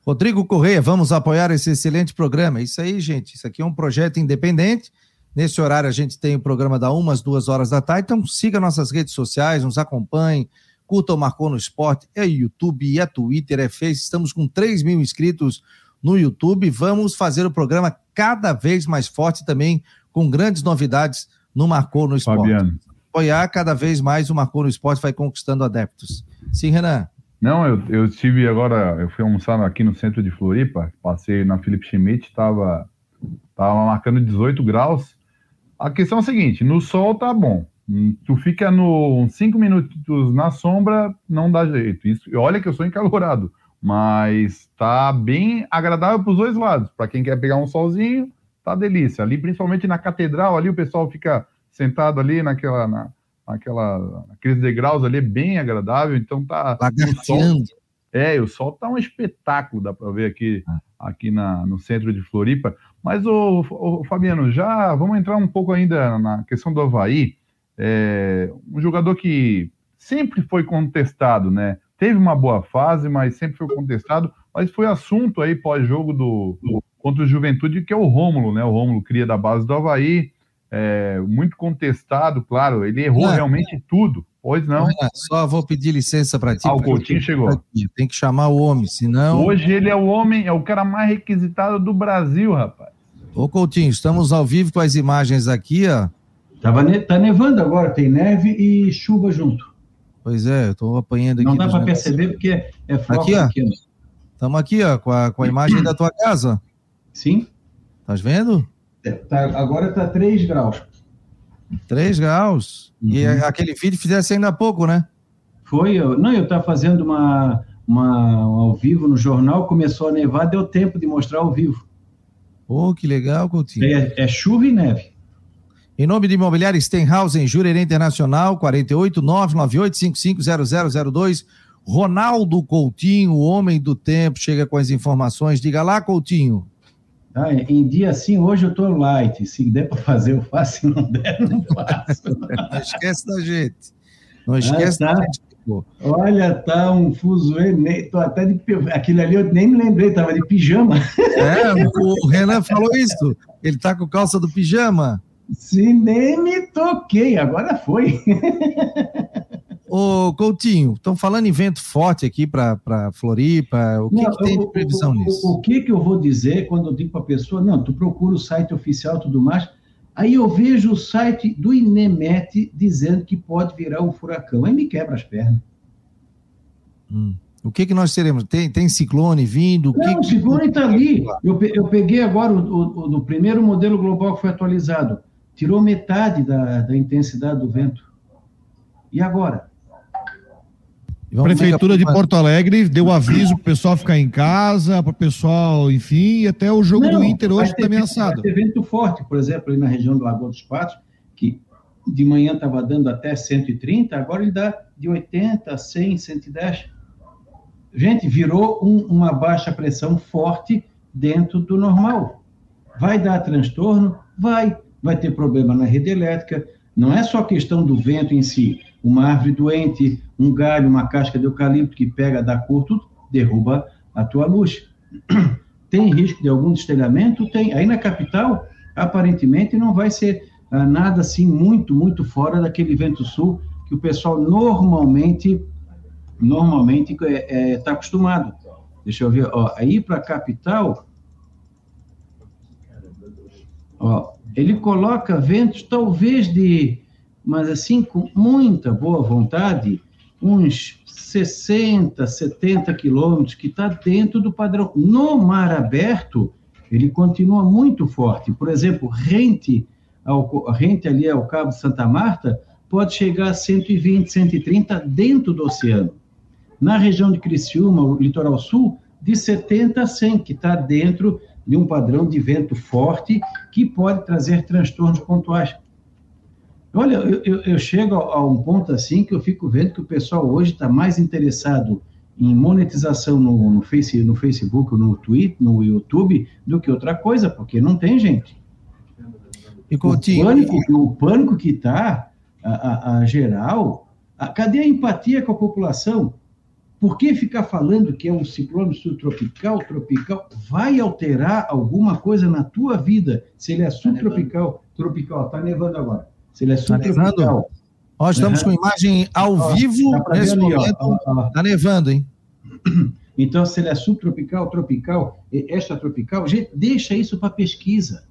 Rodrigo Correia, vamos apoiar esse excelente programa. Isso aí, gente. Isso aqui é um projeto independente. Nesse horário a gente tem o programa da umas duas horas da tarde. Então siga nossas redes sociais, nos acompanhe, curta o Marcou no Esporte. É YouTube, é Twitter, é Face. Estamos com 3 mil inscritos no YouTube. Vamos fazer o programa cada vez mais forte também, com grandes novidades no Marcou no Esporte. Fabiano. Apoiar cada vez mais o Marcou no Esporte vai conquistando adeptos. Sim, Renan. Não, eu, eu estive agora, eu fui almoçar aqui no centro de Floripa, passei na Felipe Schmidt, estava tava marcando 18 graus. A questão é a seguinte, no sol tá bom, tu fica no 5 minutos na sombra, não dá jeito. Isso, olha que eu sou encalorado, mas tá bem agradável para os dois lados. Para quem quer pegar um solzinho, tá delícia. Ali, principalmente na catedral, ali o pessoal fica sentado ali naquela, na, naquela, aqueles degraus ali, bem agradável. Então tá. Lagarteando. É, o sol tá um espetáculo, dá para ver aqui, ah. aqui na, no centro de Floripa. Mas, o, o, Fabiano, já vamos entrar um pouco ainda na questão do Havaí. É, um jogador que sempre foi contestado, né? teve uma boa fase, mas sempre foi contestado. Mas foi assunto aí pós-jogo do, do, contra o Juventude, que é o Rômulo, né? O Rômulo cria da base do Havaí, é, muito contestado, claro. Ele errou não, realmente tudo. Pois não. não. Só vou pedir licença para ti. Ah, o Coutinho chegou. Tem que chamar o homem, senão. Hoje ele é o homem, é o cara mais requisitado do Brasil, rapaz. Ô Coutinho, estamos ao vivo com as imagens aqui, ó. Tava ne tá nevando agora, tem neve e chuva junto. Pois é, eu estou apanhando aqui. Não dá para perceber porque é fraco. Aqui, ó. Estamos aqui, ó, com a, com a imagem da tua casa. Sim. Estás vendo? É, tá, agora está 3 graus. 3 graus? Uhum. E aquele vídeo fizesse ainda há pouco, né? Foi, eu, não, eu estava fazendo uma, uma ao vivo no jornal, começou a nevar, deu tempo de mostrar ao vivo. Pô, que legal, Coutinho. É, é chuva e neve. Em nome de Imobiliária Stenhouse, em Jurerê Internacional, 48998550002. Ronaldo Coutinho, o homem do tempo, chega com as informações. Diga lá, Coutinho. Ah, em dia assim, hoje eu tô light. Se der para fazer, eu faço. Se não der, não faço. não esquece da gente. Não esquece ah, tá. da gente. Pô. Olha, tá um fuzuê, tô até de aquilo ali eu nem me lembrei, tava de pijama. É, o Renan falou isso. Ele tá com calça do pijama. Se nem me toquei, agora foi. Ô, Coutinho, estão falando em vento forte aqui para Floripa. O que, não, que tem de previsão o, nisso? O, o, que, que eu vou dizer quando eu digo para a pessoa, não, tu procura o site oficial e tudo mais. Aí eu vejo o site do INEMET dizendo que pode virar um furacão. Aí me quebra as pernas. Hum. O que, que nós teremos? Tem, tem ciclone vindo? Não, que o ciclone está ali. Eu, eu peguei agora o, o, o, primeiro modelo global que foi atualizado tirou metade da, da intensidade do vento. E agora? A Prefeitura de Porto Alegre deu aviso para o pessoal ficar em casa, para o pessoal, enfim, e até o jogo Não, do Inter hoje está ameaçado. Vai ter vento forte, por exemplo, ali na região do Lagoa dos Patos, que de manhã estava dando até 130, agora ele dá de 80, 100, 110. Gente, virou um, uma baixa pressão forte dentro do normal. Vai dar transtorno? Vai vai ter problema na rede elétrica. Não é só questão do vento em si. Uma árvore doente, um galho, uma casca de eucalipto que pega, dá cor, tudo derruba a tua luz. Tem risco de algum destelhamento? Tem. Aí na capital, aparentemente, não vai ser ah, nada assim muito, muito fora daquele vento sul que o pessoal normalmente normalmente está é, é, tá acostumado. Deixa eu ver, ó, aí para a capital, ó, ele coloca ventos talvez de, mas assim, com muita boa vontade, uns 60, 70 quilômetros, que está dentro do padrão. No mar aberto, ele continua muito forte. Por exemplo, rente, ao, rente ali ao Cabo Santa Marta pode chegar a 120, 130 dentro do oceano. Na região de Criciúma, o litoral sul, de 70 a 100, que está dentro de um padrão de vento forte que pode trazer transtornos pontuais. Olha, eu, eu, eu chego a, um ponto assim que eu fico vendo que o pessoal hoje está mais interessado em monetização no, no, face, no Facebook, no Twitter, no YouTube, do que outra coisa, porque não tem gente. E, Coutinho, o, pânico, o pânico que está, a, a, a, geral, a, cadê a empatia com a população? Por que ficar falando que é um ciclone subtropical, tropical? Vai alterar alguma coisa na tua vida se ele é tá subtropical, tropical? Está nevando agora. Se ele é tá subtropical. Tá Ó, estamos uhum. com imagem ao ó, vivo nesse ali, momento. Está nevando, hein? Então, se ele é subtropical, tropical, extratropical, gente, deixa isso para pesquisa.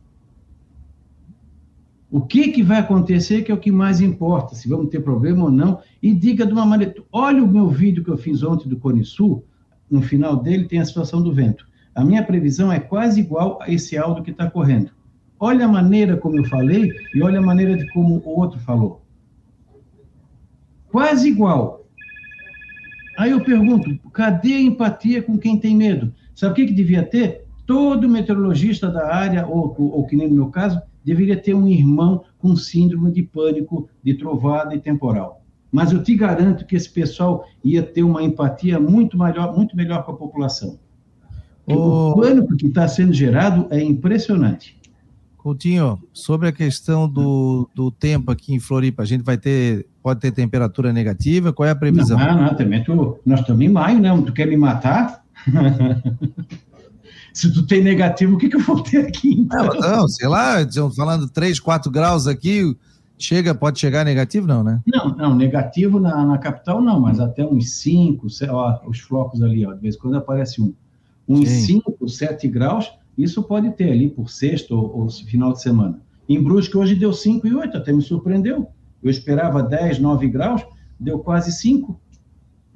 O que, que vai acontecer que é o que mais importa, se vamos ter problema ou não, e diga de uma maneira. Olha o meu vídeo que eu fiz ontem do Cone Sul, no final dele tem a situação do vento. A minha previsão é quase igual a esse áudio que está correndo. Olha a maneira como eu falei e olha a maneira de como o outro falou. Quase igual. Aí eu pergunto, cadê a empatia com quem tem medo? Sabe o que, que devia ter? Todo meteorologista da área, ou, ou, ou que nem no meu caso, deveria ter um irmão com síndrome de pânico, de trovada e temporal. Mas eu te garanto que esse pessoal ia ter uma empatia muito melhor, muito melhor com a população. O pânico que está sendo gerado é impressionante. Coutinho, sobre a questão do, do tempo aqui em Floripa, a gente vai ter, pode ter temperatura negativa? Qual é a previsão? Não, não, também tu, nós estamos em maio, né? Tu quer me matar? Se tu tem negativo, o que, que eu vou ter aqui? Então? Não, não, sei lá, falando 3, 4 graus aqui, chega, pode chegar negativo, não, né? Não, não, negativo na, na capital não, mas até uns 5, ó, os flocos ali, ó, de vez em quando aparece um. Uns 5, 7 graus, isso pode ter ali por sexta ou, ou final de semana. Em Brusque hoje deu 5 e 8, até me surpreendeu. Eu esperava 10, 9 graus, deu quase 5.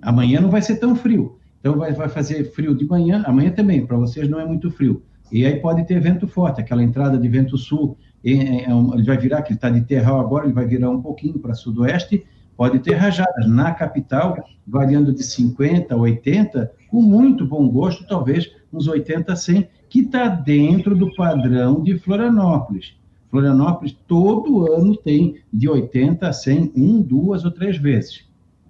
Amanhã não vai ser tão frio. Então vai, vai fazer frio de manhã, amanhã também, para vocês não é muito frio. E aí pode ter vento forte, aquela entrada de vento sul, é, ele vai virar, que ele está de terral agora, ele vai virar um pouquinho para sudoeste, pode ter rajadas. Na capital, variando de 50 a 80, com muito bom gosto, talvez uns 80 a 100, que está dentro do padrão de Florianópolis. Florianópolis todo ano tem de 80 a 100, um, duas ou três vezes.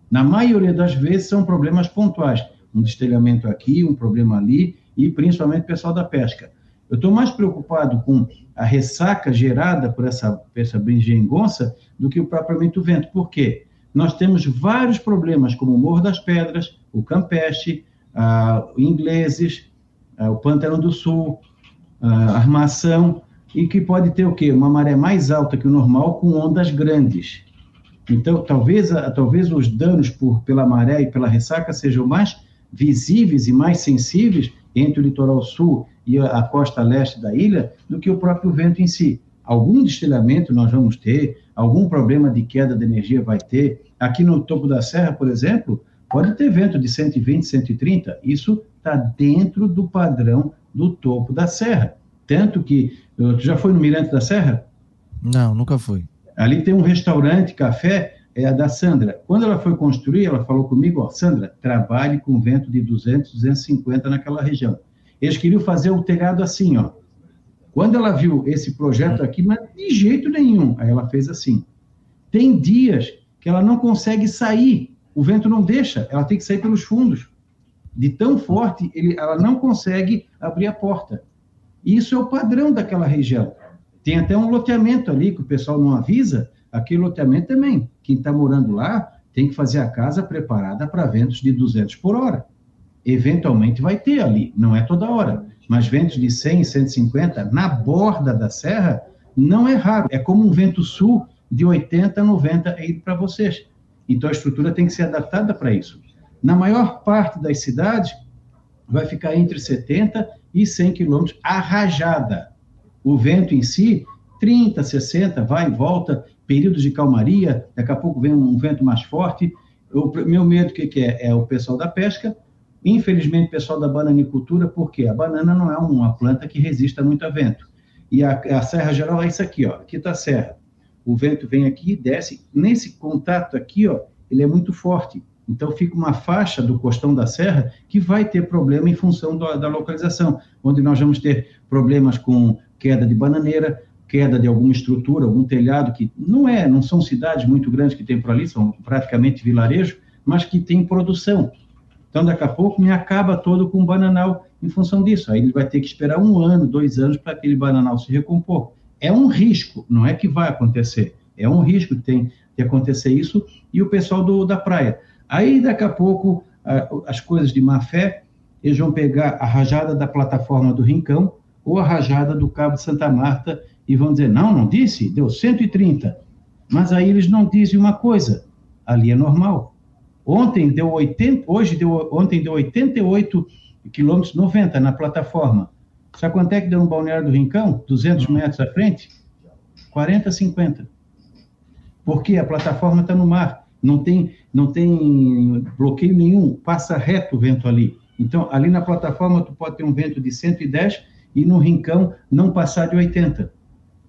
Na maioria das vezes são problemas pontuais um destelhamento aqui, um problema ali, e principalmente o pessoal da pesca. Eu estou mais preocupado com a ressaca gerada por essa, por essa brinjengonça do que propriamente o vento. Por quê? Nós temos vários problemas, como o Morro das Pedras, o Campeche, ah, ingleses, ah, o Pântano do Sul, a armação, e que pode ter o quê? Uma maré mais alta que o normal com ondas grandes. Então, talvez, talvez os danos por, pela maré e pela ressaca sejam mais visíveis e mais sensíveis entre o litoral sul e a costa leste da ilha do que o próprio vento em si. Algum destilhamento nós vamos ter, algum problema de queda de energia vai ter. Aqui no topo da serra, por exemplo, pode ter vento de 120, 130. Isso está dentro do padrão do topo da serra. Tanto que. Tu já foi no Mirante da Serra? Não, nunca fui. Ali tem um restaurante, café, é a da Sandra. Quando ela foi construir, ela falou comigo, ó, Sandra, trabalhe com vento de 200, 250 naquela região. Eles queriam fazer o telhado assim, ó. Quando ela viu esse projeto aqui, mas de jeito nenhum, aí ela fez assim. Tem dias que ela não consegue sair, o vento não deixa, ela tem que sair pelos fundos. De tão forte, ele, ela não consegue abrir a porta. Isso é o padrão daquela região. Tem até um loteamento ali que o pessoal não avisa, aquele loteamento também. Quem está morando lá tem que fazer a casa preparada para ventos de 200 por hora. Eventualmente vai ter ali, não é toda hora, mas ventos de 100, 150 na borda da serra não é raro. É como um vento sul de 80, 90 aí para vocês. Então a estrutura tem que ser adaptada para isso. Na maior parte das cidades, vai ficar entre 70 e 100 quilômetros a rajada. O vento em si, 30, 60, vai e volta, períodos de calmaria, daqui a pouco vem um vento mais forte. O meu medo, o que, que é? É o pessoal da pesca, Infelizmente, pessoal da bananicultura, porque a banana não é uma planta que resista muito a vento. E a, a serra geral é isso aqui, ó. Aqui está a serra. O vento vem aqui, desce. Nesse contato aqui, ó, ele é muito forte. Então fica uma faixa do costão da serra que vai ter problema em função da localização, onde nós vamos ter problemas com queda de bananeira, queda de alguma estrutura, algum telhado que não é, não são cidades muito grandes que tem por ali, são praticamente vilarejo, mas que tem produção. Então, daqui a pouco, me acaba todo com o bananal em função disso. Aí ele vai ter que esperar um ano, dois anos para aquele bananal se recompor. É um risco, não é que vai acontecer. É um risco que tem de acontecer isso. E o pessoal do, da praia. Aí, daqui a pouco, as coisas de má fé, eles vão pegar a rajada da plataforma do Rincão ou a rajada do Cabo de Santa Marta e vão dizer, não, não disse, deu 130. Mas aí eles não dizem uma coisa, ali é normal. Ontem deu 80, hoje deu, ontem deu 88 quilômetros 90 na plataforma. Sabe quanto é que deu no Balneário do Rincão? 200 metros à frente? 40, 50. Porque a plataforma está no mar, não tem, não tem bloqueio nenhum, passa reto o vento ali. Então, ali na plataforma, tu pode ter um vento de 110 e no Rincão não passar de 80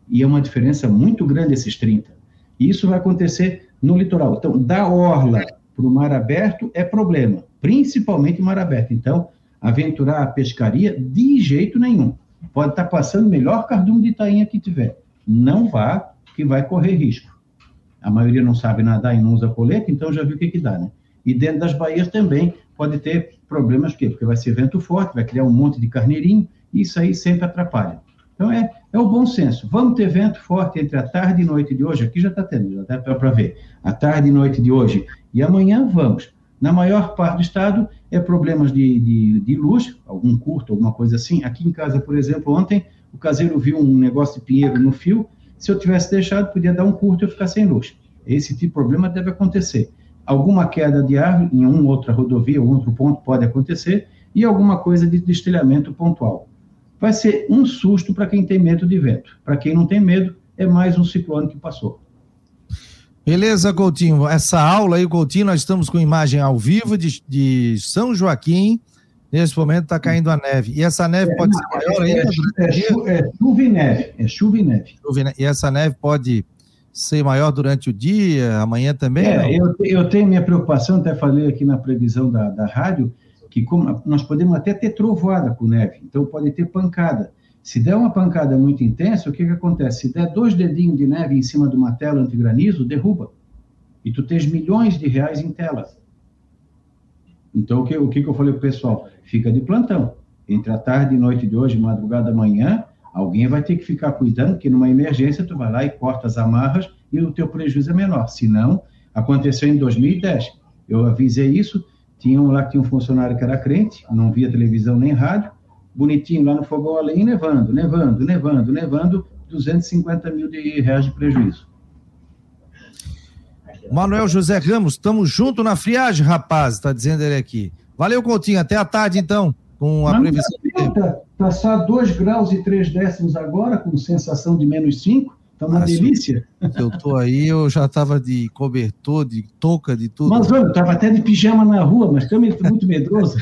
e é uma diferença muito grande esses 30. E isso vai acontecer no litoral. Então, da orla para o mar aberto é problema, principalmente mar aberto. Então, aventurar a pescaria de jeito nenhum. Pode estar passando o melhor cardume de tainha que tiver. Não vá, que vai correr risco. A maioria não sabe nadar e não usa colete, então já viu o que, que dá, né? E dentro das baías também pode ter problemas, porque vai ser vento forte, vai criar um monte de carneirinho, e isso aí sempre atrapalha. Então, é, é o bom senso. Vamos ter vento forte entre a tarde e noite de hoje. Aqui já está tendo, já dá para ver. A tarde e noite de hoje. E amanhã vamos. Na maior parte do estado, é problemas de, de, de luz, algum curto, alguma coisa assim. Aqui em casa, por exemplo, ontem, o caseiro viu um negócio de pinheiro no fio. Se eu tivesse deixado, podia dar um curto e eu ficar sem luz. Esse tipo de problema deve acontecer. Alguma queda de árvore em uma outra rodovia, ou outro ponto pode acontecer, e alguma coisa de destilhamento pontual vai ser um susto para quem tem medo de vento. Para quem não tem medo, é mais um ciclone que passou. Beleza, Coutinho. Essa aula aí, Coutinho, nós estamos com imagem ao vivo de, de São Joaquim. Nesse momento está caindo a neve. E essa neve é, pode ser maior ainda? É, é, é, chuva e neve. É chuva e neve. E essa neve pode ser maior durante o dia, amanhã também? É, eu, eu, tenho minha preocupação, até falei aqui na previsão da, da rádio, que como, nós podemos até ter trovoada com neve, então pode ter pancada. Se der uma pancada muito intensa, o que, que acontece? Se der dois dedinhos de neve em cima de uma tela antigranizo, derruba. E tu tens milhões de reais em tela. Então, o que, o que, que eu falei para o pessoal? Fica de plantão. Entre a tarde e noite de hoje, madrugada amanhã, alguém vai ter que ficar cuidando, que numa emergência tu vai lá e corta as amarras e o teu prejuízo é menor. Se não, aconteceu em 2010. Eu avisei isso, tinha um lá que tinha um funcionário que era crente, não via televisão nem rádio, bonitinho lá no fogão além, nevando, nevando, nevando, nevando, 250 mil de reais de prejuízo. Manuel José Ramos, estamos junto na friagem, rapaz, está dizendo ele aqui. Valeu, Coutinho, até a tarde então, com a Mas previsão. Está tá só 2 graus e 3 décimos agora, com sensação de menos 5. Tá uma ah, delícia. Eu tô aí, eu já tava de cobertor, de touca, de tudo. Mas olha, tava até de pijama na rua, mas também tô muito medroso.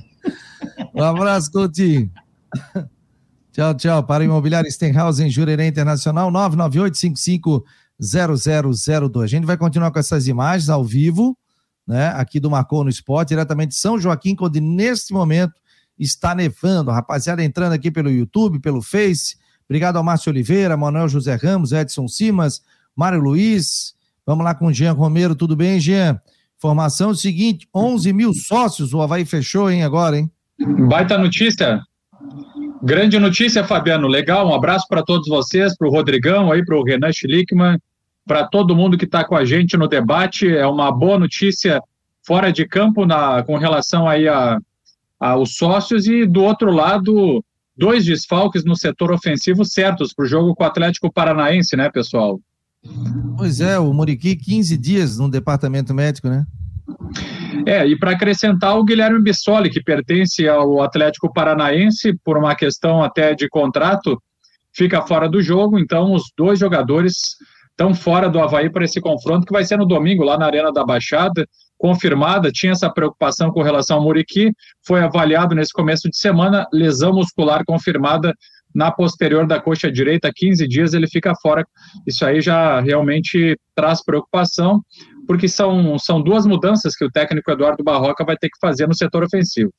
um abraço, Coutinho. Tchau, tchau. Para o Imobiliário Stenhouse em Jurerê Internacional, 998-550002. A gente vai continuar com essas imagens ao vivo, né? Aqui do Marcou no Esporte, diretamente de São Joaquim, onde neste momento está nevando. Rapaziada entrando aqui pelo YouTube, pelo Face Obrigado ao Márcio Oliveira, Manuel José Ramos, Edson Simas, Mário Luiz. Vamos lá com o Jean Romero. Tudo bem, Jean? Informação é seguinte: 11 mil sócios, o Havaí fechou, hein, agora, hein? Baita notícia. Grande notícia, Fabiano. Legal. Um abraço para todos vocês, para o Rodrigão, aí, para o Renan Schlickman, para todo mundo que está com a gente no debate. É uma boa notícia fora de campo na, com relação aí a, aos sócios e do outro lado dois desfalques no setor ofensivo certos para o jogo com o Atlético Paranaense, né, pessoal? Pois é, o Muriqui 15 dias no departamento médico, né? É, e para acrescentar o Guilherme Bissoli, que pertence ao Atlético Paranaense, por uma questão até de contrato, fica fora do jogo, então os dois jogadores estão fora do Havaí para esse confronto, que vai ser no domingo, lá na Arena da Baixada, confirmada, tinha essa preocupação com relação ao Muriqui, foi avaliado nesse começo de semana, lesão muscular confirmada na posterior da coxa direita, 15 dias ele fica fora. Isso aí já realmente traz preocupação, porque são, são duas mudanças que o técnico Eduardo Barroca vai ter que fazer no setor ofensivo.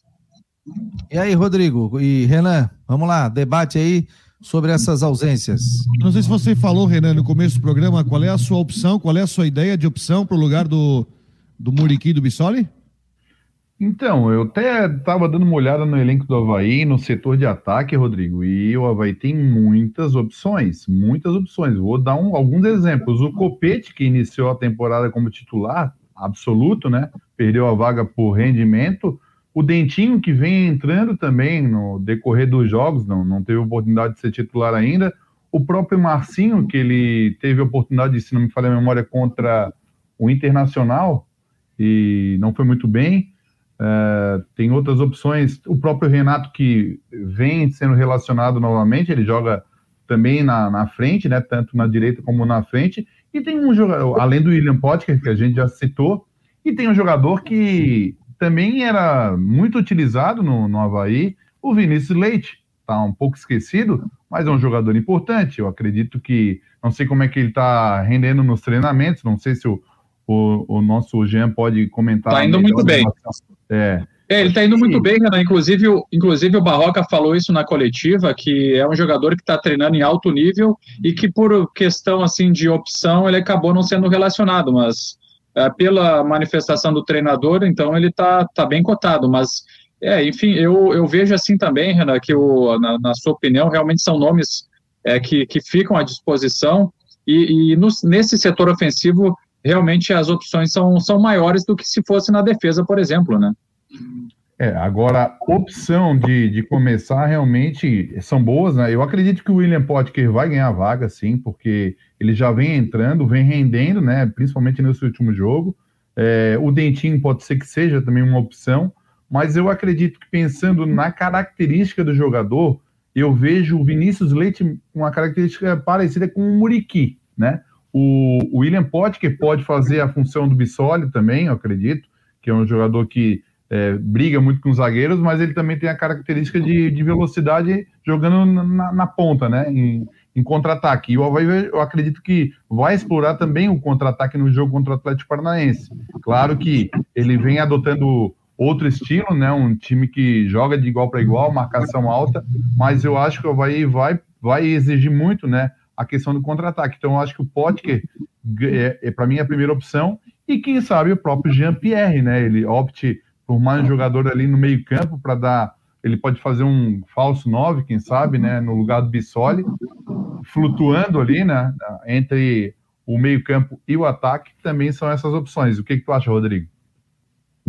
E aí, Rodrigo e Renan, vamos lá, debate aí sobre essas ausências. Não sei se você falou, Renan, no começo do programa, qual é a sua opção, qual é a sua ideia de opção para o lugar do, do Muriqui do Bissoli? Então, eu até estava dando uma olhada no elenco do Havaí, no setor de ataque, Rodrigo, e o Havaí tem muitas opções, muitas opções. Vou dar um, alguns exemplos. O Copete, que iniciou a temporada como titular absoluto, né? Perdeu a vaga por rendimento. O Dentinho, que vem entrando também no decorrer dos jogos, não, não teve oportunidade de ser titular ainda. O próprio Marcinho, que ele teve oportunidade, se não me falha a memória, contra o Internacional e não foi muito bem. Uh, tem outras opções. O próprio Renato, que vem sendo relacionado novamente, ele joga também na, na frente, né? Tanto na direita como na frente. E tem um jogador, além do William Potker, que a gente já citou, e tem um jogador que também era muito utilizado no, no Havaí, o Vinícius Leite. Está um pouco esquecido, mas é um jogador importante. Eu acredito que. Não sei como é que ele está rendendo nos treinamentos, não sei se o, o, o nosso Jean pode comentar. Está indo muito bem. É. É, ele está indo muito bem, Renan. Inclusive, inclusive o Barroca falou isso na coletiva, que é um jogador que está treinando em alto nível e que por questão assim de opção ele acabou não sendo relacionado, mas é, pela manifestação do treinador, então ele está tá bem cotado. Mas, é, enfim, eu, eu vejo assim também, Renan, que o, na, na sua opinião realmente são nomes é, que, que ficam à disposição e, e no, nesse setor ofensivo realmente as opções são, são maiores do que se fosse na defesa, por exemplo, né? É, agora, opção de, de começar realmente são boas, né? Eu acredito que o William Potker vai ganhar vaga, sim, porque ele já vem entrando, vem rendendo, né? Principalmente nesse último jogo. É, o Dentinho pode ser que seja também uma opção, mas eu acredito que pensando na característica do jogador, eu vejo o Vinícius Leite com uma característica parecida com o Muriqui, né? O, William Potker pode fazer a função do Bissoli também, eu acredito, que é um jogador que é, briga muito com os zagueiros, mas ele também tem a característica de, de velocidade jogando na, na ponta, né? Em, em contra-ataque. E o Havaí, eu acredito que vai explorar também o contra-ataque no jogo contra o Atlético Paranaense. Claro que ele vem adotando outro estilo, né? Um time que joga de igual para igual, marcação alta, mas eu acho que o Havaí vai, vai exigir muito, né? a questão do contra-ataque. Então, eu acho que o Potker é, é para mim, a primeira opção. E quem sabe o próprio Jean-Pierre, né? Ele opte por mais um jogador ali no meio-campo para dar. Ele pode fazer um falso 9, quem sabe, né? No lugar do Bissoli, flutuando ali, né? Entre o meio-campo e o ataque, também são essas opções. O que, que tu acha, Rodrigo?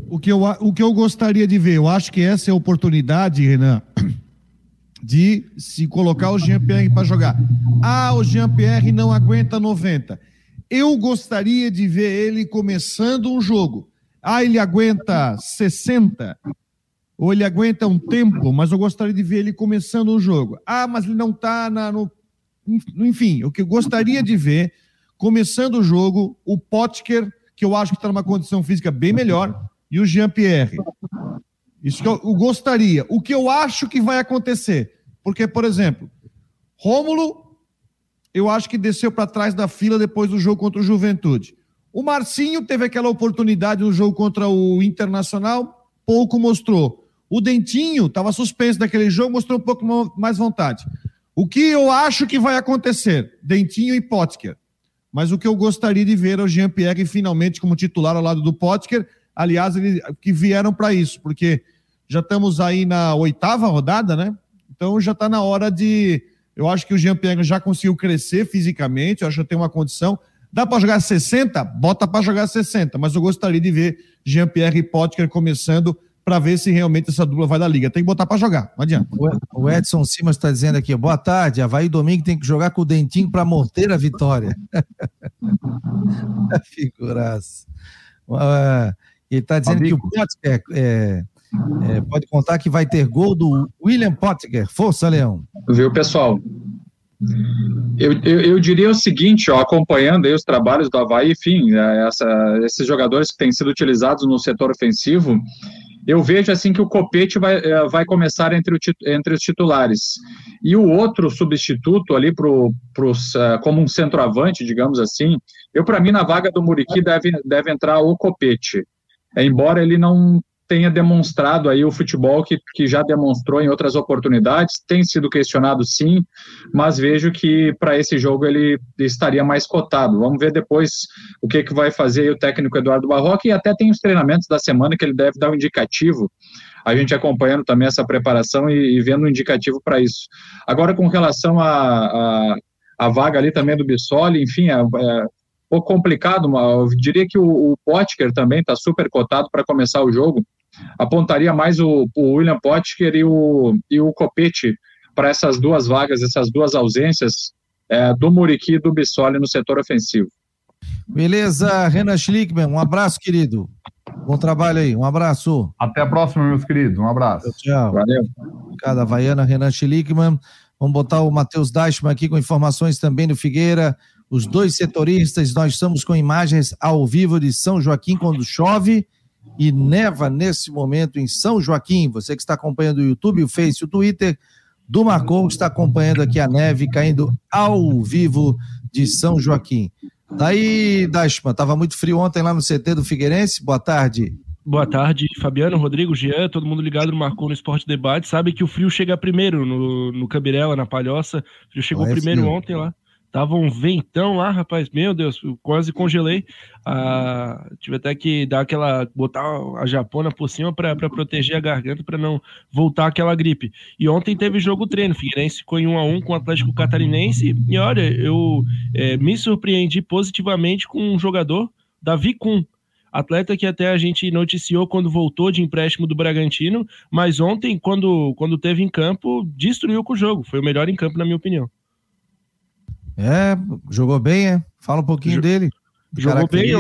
O que, eu, o que eu gostaria de ver, eu acho que essa é a oportunidade, Renan, de se colocar o Jean-Pierre para jogar. Ah, o Jean-Pierre não aguenta 90. Eu gostaria de ver ele começando um jogo. Ah, ele aguenta 60. Ou ele aguenta um tempo, mas eu gostaria de ver ele começando um jogo. Ah, mas ele não está no. Enfim, o que eu gostaria de ver, começando o jogo, o Potker, que eu acho que está numa condição física bem melhor, e o Jean-Pierre. Isso que eu, eu gostaria. O que eu acho que vai acontecer. Porque, por exemplo, Rômulo, eu acho que desceu para trás da fila depois do jogo contra o Juventude. O Marcinho teve aquela oportunidade no jogo contra o Internacional, pouco mostrou. O Dentinho estava suspenso daquele jogo, mostrou um pouco mais vontade. O que eu acho que vai acontecer? Dentinho e Potker. Mas o que eu gostaria de ver é o Jean-Pierre finalmente como titular ao lado do Potker, Aliás, eles que vieram para isso, porque já estamos aí na oitava rodada, né? Então já está na hora de. Eu acho que o Jean Pierre já conseguiu crescer fisicamente, eu acho que tem uma condição. Dá para jogar 60? Bota para jogar 60, mas eu gostaria de ver Jean Pierre e Potker começando para ver se realmente essa dupla vai da liga. Tem que botar para jogar, não adianta. O Edson Simas está dizendo aqui, boa tarde, Havaí Domingo tem que jogar com o dentinho para morter a vitória. Figuraça. Uh, ele está dizendo Amigo. que o Potker é, é, pode contar que vai ter gol do William Potker. Força, Leão. Viu, pessoal? Eu, eu, eu, diria o seguinte, ó, acompanhando os trabalhos do Havaí, enfim, é, essa, esses jogadores que têm sido utilizados no setor ofensivo, eu vejo assim que o Copete vai, é, vai começar entre, o, entre os titulares. E o outro substituto ali pro, pros, uh, como um centroavante, digamos assim, eu para mim na vaga do Muriqui deve, deve entrar o Copete. Embora ele não tenha demonstrado aí o futebol que, que já demonstrou em outras oportunidades, tem sido questionado sim, mas vejo que para esse jogo ele estaria mais cotado. Vamos ver depois o que, que vai fazer o técnico Eduardo Barroca e até tem os treinamentos da semana que ele deve dar um indicativo. A gente acompanhando também essa preparação e, e vendo um indicativo para isso. Agora, com relação a, a, a, vaga ali também do Bissoli, enfim, é, é um pouco complicado, eu diria que o, o Potker também está super cotado para começar o jogo, apontaria mais o, o William Potker e o, e o Copete para essas duas vagas, essas duas ausências é, do Muriqui e do Bissoli no setor ofensivo. Beleza, Renan Schlickman, um abraço, querido. Bom trabalho aí, um abraço. Até a próxima, meus queridos, um abraço. Tchau. Valeu. Cada Havaiana, Renan Schlickman. Vamos botar o Matheus Dashman aqui com informações também do Figueira. Os dois setoristas, nós estamos com imagens ao vivo de São Joaquim quando chove e neva nesse momento em São Joaquim. Você que está acompanhando o YouTube, o Face, o Twitter do Marcon, está acompanhando aqui a neve caindo ao vivo de São Joaquim. Daí, tá Dashman, estava muito frio ontem lá no CT do Figueirense. Boa tarde. Boa tarde, Fabiano, Rodrigo, Jean, todo mundo ligado no Marcou no Esporte Debate. Sabe que o frio chega primeiro no, no Cabirela, na Palhoça. O frio chegou é primeiro frio. ontem lá. Tava um ventão lá, rapaz. Meu Deus, quase congelei. Ah, tive até que dar aquela. botar a japona por cima para proteger a garganta, para não voltar aquela gripe. E ontem teve jogo treino. Figueirense ficou em 1 a 1 com o Atlético Catarinense. E olha, eu é, me surpreendi positivamente com um jogador, Davi Kuhn. Atleta que até a gente noticiou quando voltou de empréstimo do Bragantino, mas ontem, quando, quando teve em campo, destruiu com o jogo. Foi o melhor em campo, na minha opinião. É, jogou bem, é? Fala um pouquinho dele. Jogou bem.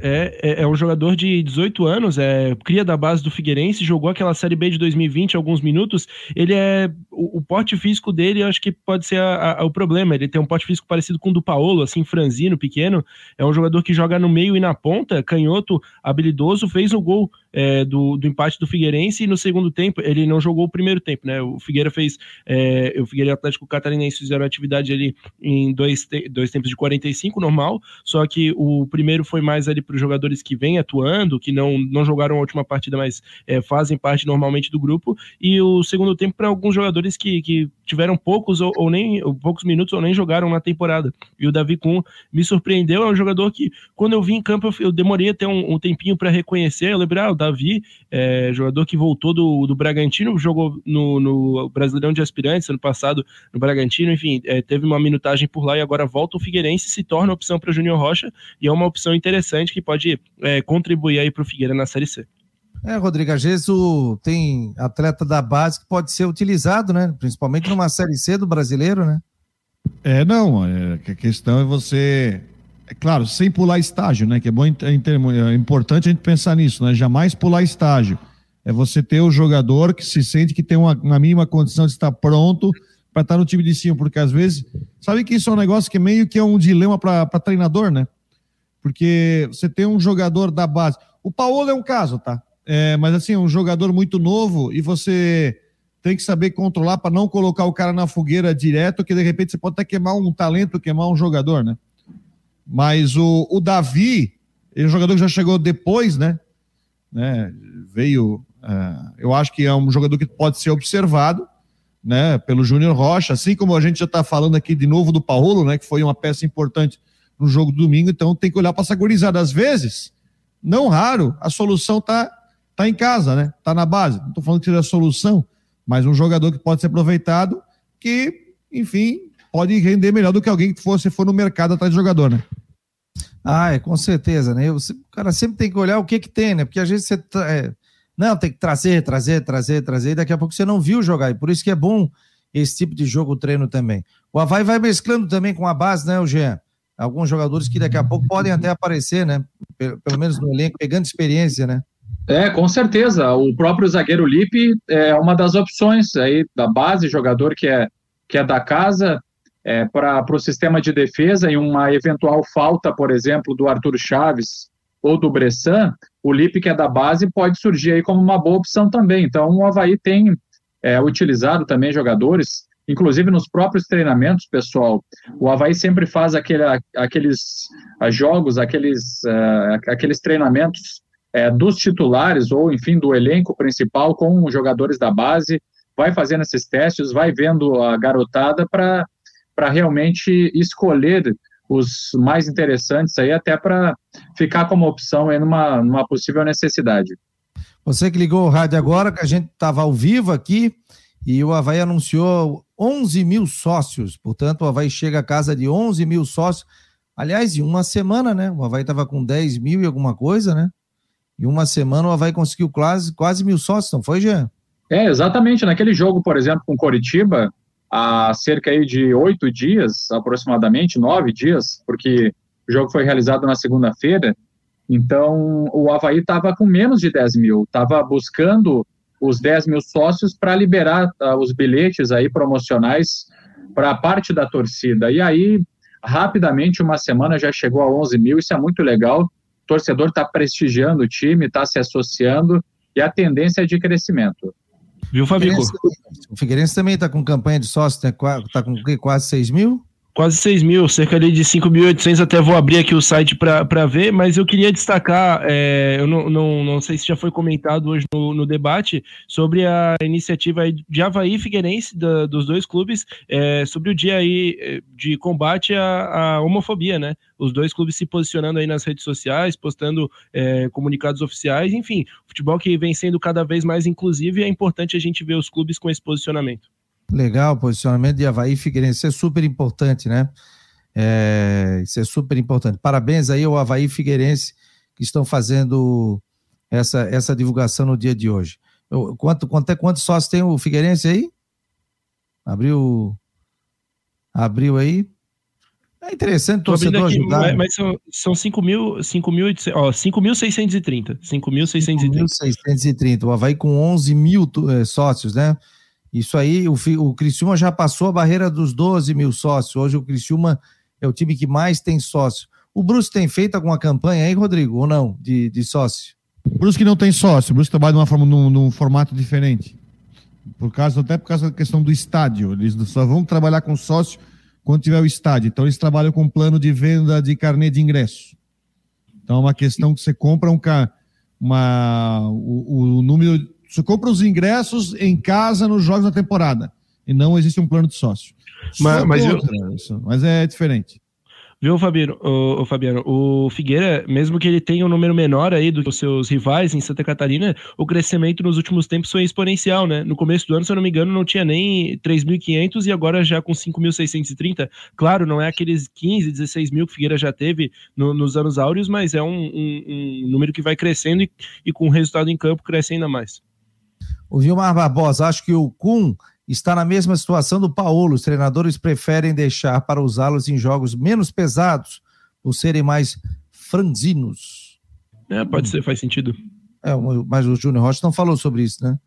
É, é, é, um jogador de 18 anos, é cria da base do Figueirense, jogou aquela Série B de 2020 alguns minutos. Ele é. O, o porte físico dele, eu acho que pode ser a, a, o problema. Ele tem um porte físico parecido com o do Paolo, assim, franzino, pequeno. É um jogador que joga no meio e na ponta, canhoto, habilidoso, fez o gol é, do, do, empate do Figueirense. E no segundo tempo ele não jogou o primeiro tempo, né? O Figueira fez, é, o Figueira Atlético Catarinense fizeram atividade ali em dois, te, dois tempos de 45, normal, só que o primeiro foi mais ali para os jogadores que vêm atuando, que não, não jogaram a última partida, mas é, fazem parte normalmente do grupo, e o segundo tempo para alguns jogadores que, que tiveram poucos ou, ou, nem ou poucos minutos ou nem jogaram na temporada. E o Davi Kuhn me surpreendeu, é um jogador que quando eu vi em campo eu, eu demorei até um, um tempinho para reconhecer, eu lembrei, ah, Davi, é, jogador que voltou do, do Bragantino, jogou no, no Brasileirão de Aspirantes ano passado no Bragantino, enfim, é, teve uma minutagem por lá e agora volta o Figueirense se torna opção para Júnior Rocha e é uma opção interessante que pode é, contribuir aí para o Figueira na Série C. É, Rodrigo, às vezes o, tem atleta da base que pode ser utilizado, né? Principalmente numa Série C do brasileiro, né? É, não, é, a questão é você é claro, sem pular estágio, né? Que é bom, é, importante a gente pensar nisso, né? Jamais pular estágio. É você ter o jogador que se sente que tem uma, uma mínima condição de estar pronto para estar no time de cima, porque às vezes, sabe que isso é um negócio que meio que é um dilema para treinador, né? Porque você tem um jogador da base. O Paulo é um caso, tá? É, mas assim, um jogador muito novo e você tem que saber controlar para não colocar o cara na fogueira direto, que de repente você pode até queimar um talento, queimar um jogador, né? Mas o, o Davi, ele é um jogador que já chegou depois, né? né? Veio. Uh, eu acho que é um jogador que pode ser observado né, pelo Júnior Rocha, assim como a gente já está falando aqui de novo do Paulo, né, que foi uma peça importante no jogo do domingo, então tem que olhar para essa gurizada. Às vezes, não raro, a solução tá, tá em casa, né? Tá na base. Não estou falando que seja a solução, mas um jogador que pode ser aproveitado, que, enfim, pode render melhor do que alguém que fosse for no mercado atrás de jogador, né? Ah, é, com certeza, né? O cara sempre tem que olhar o que que tem, né? Porque às vezes você. É, não, tem que trazer, trazer, trazer, trazer, e daqui a pouco você não viu jogar. E por isso que é bom esse tipo de jogo treino também. O Havaí vai mesclando também com a base, né, o Jean? Alguns jogadores que daqui a pouco podem até aparecer, né? Pelo menos no elenco, pegando experiência, né? É, com certeza. O próprio zagueiro Lipe é uma das opções aí da base, jogador que é, que é da casa, é, para o sistema de defesa e uma eventual falta, por exemplo, do Arthur Chaves ou do Bressan, o Lipe, que é da base, pode surgir aí como uma boa opção também. Então, o Havaí tem é, utilizado também jogadores, inclusive nos próprios treinamentos, pessoal. O Havaí sempre faz aquele, aqueles jogos, aqueles, uh, aqueles treinamentos é, dos titulares ou, enfim, do elenco principal com os jogadores da base, vai fazendo esses testes, vai vendo a garotada para realmente escolher os mais interessantes aí, até para ficar como opção aí numa, numa possível necessidade. Você que ligou o rádio agora, que a gente estava ao vivo aqui e o Havaí anunciou 11 mil sócios, portanto, o Havaí chega a casa de 11 mil sócios. Aliás, em uma semana, né? O Havaí estava com 10 mil e alguma coisa, né? Em uma semana o Havaí conseguiu quase, quase mil sócios, não foi, Jean? É, exatamente. Naquele jogo, por exemplo, com Coritiba, há cerca aí de oito dias, aproximadamente, nove dias, porque o jogo foi realizado na segunda-feira, então o Havaí estava com menos de 10 mil, estava buscando os 10 mil sócios para liberar uh, os bilhetes aí promocionais para parte da torcida. E aí, rapidamente, uma semana já chegou a 11 mil, isso é muito legal. O torcedor está prestigiando o time, está se associando e a tendência é de crescimento. Viu, Fabico? O Figueirense também está com campanha de sócio, está tá com quase 6 mil? Quase 6 mil, cerca ali de 5.800, até vou abrir aqui o site para ver, mas eu queria destacar, é, eu não, não, não sei se já foi comentado hoje no, no debate, sobre a iniciativa de Havaí Figueirense, da, dos dois clubes, é, sobre o dia aí é, de combate à, à, homofobia, né? Os dois clubes se posicionando aí nas redes sociais, postando é, comunicados oficiais, enfim, futebol que vem sendo cada vez mais inclusivo e é importante a gente ver os clubes com esse posicionamento. Legal, posicionamento de Havaí e Figueirense, isso é super importante, né? É, isso é super importante. Parabéns aí ao Havaí e Figueirense que estão fazendo essa, essa divulgação no dia de hoje. Eu, quanto, quanto, é, quantos sócios tem o Figueirense aí? Abriu, abriu aí. É interessante o torcedor aqui, ajudar. Mas, mas são, são 5.630. 5.630. O Havaí com 11 mil é, sócios, né? Isso aí, o, o Criciúma já passou a barreira dos 12 mil sócios. Hoje o Criciúma é o time que mais tem sócio. O Bruce tem feito alguma campanha aí, Rodrigo, ou não, de, de sócio? O Bruce que não tem sócio, o Bruce trabalha uma forma, num, num formato diferente. Por causa, até por causa da questão do estádio. Eles só vão trabalhar com sócio quando tiver o estádio. Então eles trabalham com plano de venda de carnê de ingresso. Então é uma questão que você compra um, uma, o, o número você compra os ingressos em casa nos jogos da temporada. E não existe um plano de sócio. Mas, mas, eu... mas é diferente. Viu, Fabiano, o, o, Fabiano? O Figueira, mesmo que ele tenha um número menor aí do que os seus rivais em Santa Catarina, o crescimento nos últimos tempos foi exponencial, né? No começo do ano, se eu não me engano, não tinha nem 3.500 e agora já com 5.630. Claro, não é aqueles 15, 16 mil que o Figueira já teve no, nos anos áureos, mas é um, um, um, número que vai crescendo e, e com o resultado em campo crescendo ainda mais. O Vilmar Barbosa, acho que o Kuhn está na mesma situação do Paulo. Os treinadores preferem deixar para usá-los em jogos menos pesados, por serem mais franzinos. É, pode ser, faz sentido. É, mas o Júnior Rocha não falou sobre isso, né?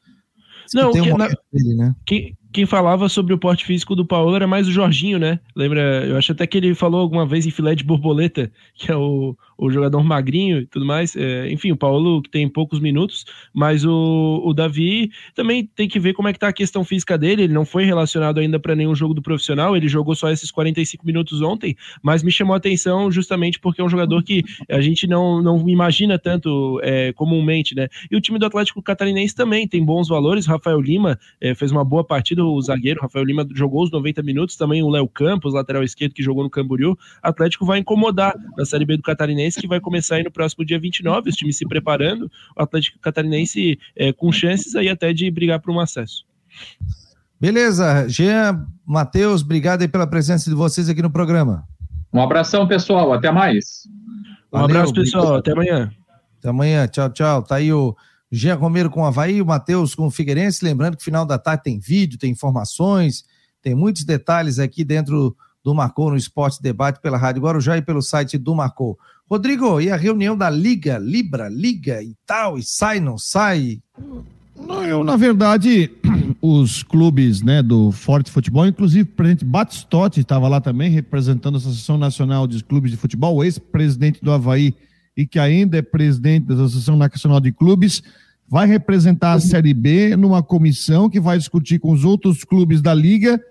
Diz não, que, um na... dele, né? Quem, quem falava sobre o porte físico do Paulo era mais o Jorginho, né? Lembra? Eu acho até que ele falou alguma vez em filé de borboleta, que é o, o jogador magrinho e tudo mais. É, enfim, o Paulo que tem poucos minutos, mas o, o Davi também tem que ver como é que tá a questão física dele. Ele não foi relacionado ainda para nenhum jogo do profissional, ele jogou só esses 45 minutos ontem, mas me chamou a atenção justamente porque é um jogador que a gente não, não imagina tanto é, comumente, né? E o time do Atlético Catarinense também tem bons valores. Rafael Lima é, fez uma boa partida o zagueiro, Rafael Lima jogou os 90 minutos, também o Léo Campos, lateral esquerdo, que jogou no Camboriú. Atlético vai incomodar na Série B do Catarinense, que vai começar aí no próximo dia 29, os times se preparando, o Atlético Catarinense é, com chances aí até de brigar por um acesso. Beleza, Jean, Matheus, obrigado aí pela presença de vocês aqui no programa. Um abração, pessoal, até mais. Um Valeu, abraço, pessoal, obrigado. até amanhã. Até amanhã, tchau, tchau. Tá aí o Jean Romero com o Havaí, o Matheus com o Figueirense. Lembrando que final da tarde tem vídeo, tem informações, tem muitos detalhes aqui dentro do Marcou no Esporte Debate pela Rádio Guarujá e pelo site do Marcou. Rodrigo, e a reunião da Liga, Libra, Liga e tal, e sai, não sai? Não, eu, na verdade, os clubes né, do Forte Futebol, inclusive o presidente Batistotti estava lá também, representando a Associação Nacional de Clubes de Futebol, ex-presidente do Havaí e que ainda é presidente da Associação Nacional de Clubes, vai representar a Série B numa comissão que vai discutir com os outros clubes da Liga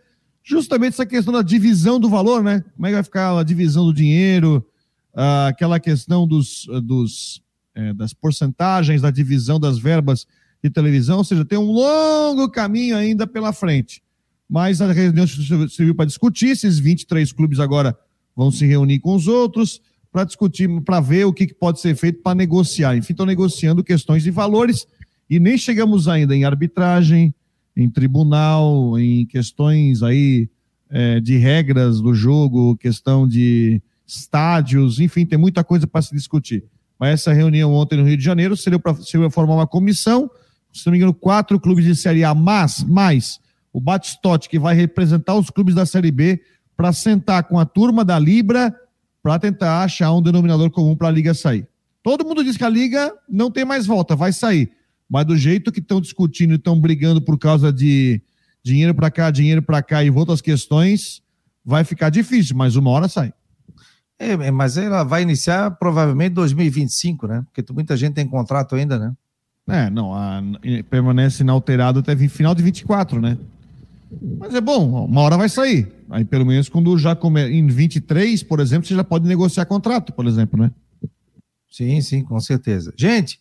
justamente essa questão da divisão do valor, né? Como é que vai ficar a divisão do dinheiro, ah, aquela questão dos, dos, é, das porcentagens, da divisão das verbas de televisão, ou seja, tem um longo caminho ainda pela frente. Mas a reunião serviu para discutir, esses 23 clubes agora vão se reunir com os outros para discutir, para ver o que, que pode ser feito para negociar. Enfim, estão negociando questões de valores e nem chegamos ainda em arbitragem, em tribunal, em questões aí é, de regras do jogo, questão de estádios, enfim, tem muita coisa para se discutir. Mas essa reunião ontem no Rio de Janeiro seria para formar uma comissão se não me engano, quatro clubes de Série A, mas mais o Batistote, que vai representar os clubes da Série B, para sentar com a turma da Libra para tentar achar um denominador comum para a Liga sair. Todo mundo diz que a Liga não tem mais volta, vai sair. Mas do jeito que estão discutindo e estão brigando por causa de dinheiro para cá, dinheiro para cá e outras questões, vai ficar difícil, mas uma hora sai. É, mas ela vai iniciar provavelmente 2025, né? Porque muita gente tem contrato ainda, né? É, não, a, permanece inalterado até final de 24, né? Mas é bom, uma hora vai sair. Aí pelo menos quando já come... em 23, por exemplo, você já pode negociar contrato, por exemplo, né? Sim, sim, com certeza. Gente,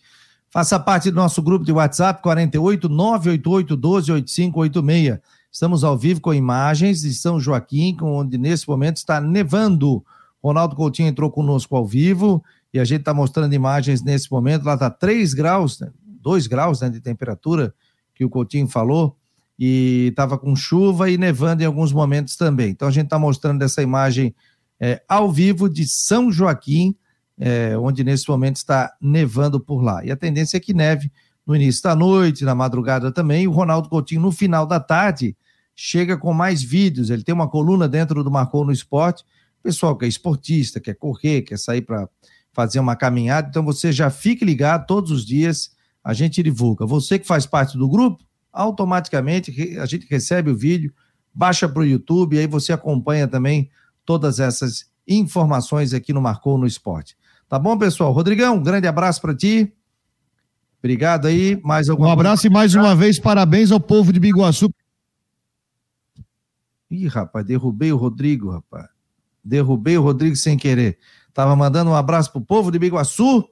faça parte do nosso grupo de WhatsApp 48 988 12 8586. Estamos ao vivo com imagens de São Joaquim, onde nesse momento está nevando. Ronaldo Coutinho entrou conosco ao vivo e a gente está mostrando imagens nesse momento. Lá está 3 graus, né? 2 graus né, de temperatura, que o Coutinho falou, e estava com chuva e nevando em alguns momentos também. Então a gente está mostrando essa imagem é, ao vivo de São Joaquim, é, onde nesse momento está nevando por lá. E a tendência é que neve no início da noite, na madrugada também. O Ronaldo Coutinho, no final da tarde, chega com mais vídeos. Ele tem uma coluna dentro do Marcou no Esporte. Pessoal que é esportista, quer correr, quer sair para fazer uma caminhada. Então você já fique ligado todos os dias a gente divulga. Você que faz parte do grupo, automaticamente a gente recebe o vídeo, baixa para o YouTube e aí você acompanha também todas essas informações aqui no Marcou no Esporte. Tá bom, pessoal? Rodrigão, um grande abraço para ti. Obrigado aí. Mais alguma Um abraço e mais uma vez parabéns ao povo de Biguaçu. Ih, rapaz, derrubei o Rodrigo, rapaz. Derrubei o Rodrigo sem querer. Tava mandando um abraço pro povo de Biguaçu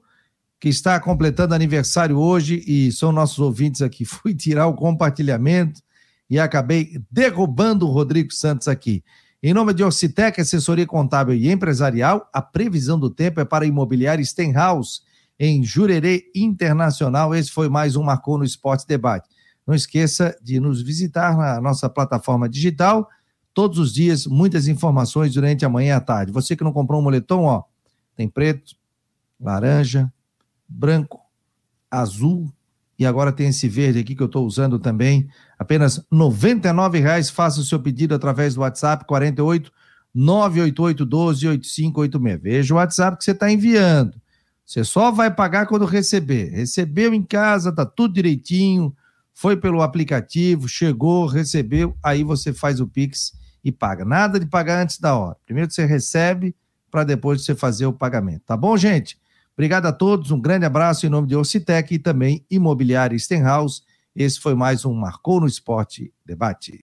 que está completando aniversário hoje e são nossos ouvintes aqui. Fui tirar o compartilhamento e acabei derrubando o Rodrigo Santos aqui. Em nome de Orcitec, assessoria contábil e empresarial, a previsão do tempo é para imobiliário Stenhouse, em Jurerê Internacional. Esse foi mais um Marcou no Esporte Debate. Não esqueça de nos visitar na nossa plataforma digital. Todos os dias, muitas informações durante a manhã e tarde. Você que não comprou um moletom, ó, tem preto, laranja, branco, azul e agora tem esse verde aqui que eu estou usando também. Apenas R$ 99,00. Faça o seu pedido através do WhatsApp 48 988 12 8586. Veja o WhatsApp que você está enviando. Você só vai pagar quando receber. Recebeu em casa, tá tudo direitinho, foi pelo aplicativo, chegou, recebeu, aí você faz o Pix e paga. Nada de pagar antes da hora. Primeiro você recebe para depois você fazer o pagamento. Tá bom, gente? Obrigado a todos, um grande abraço em nome de Ocitec e também Imobiliária Stenhouse. Esse foi mais um Marcou no Esporte Debate.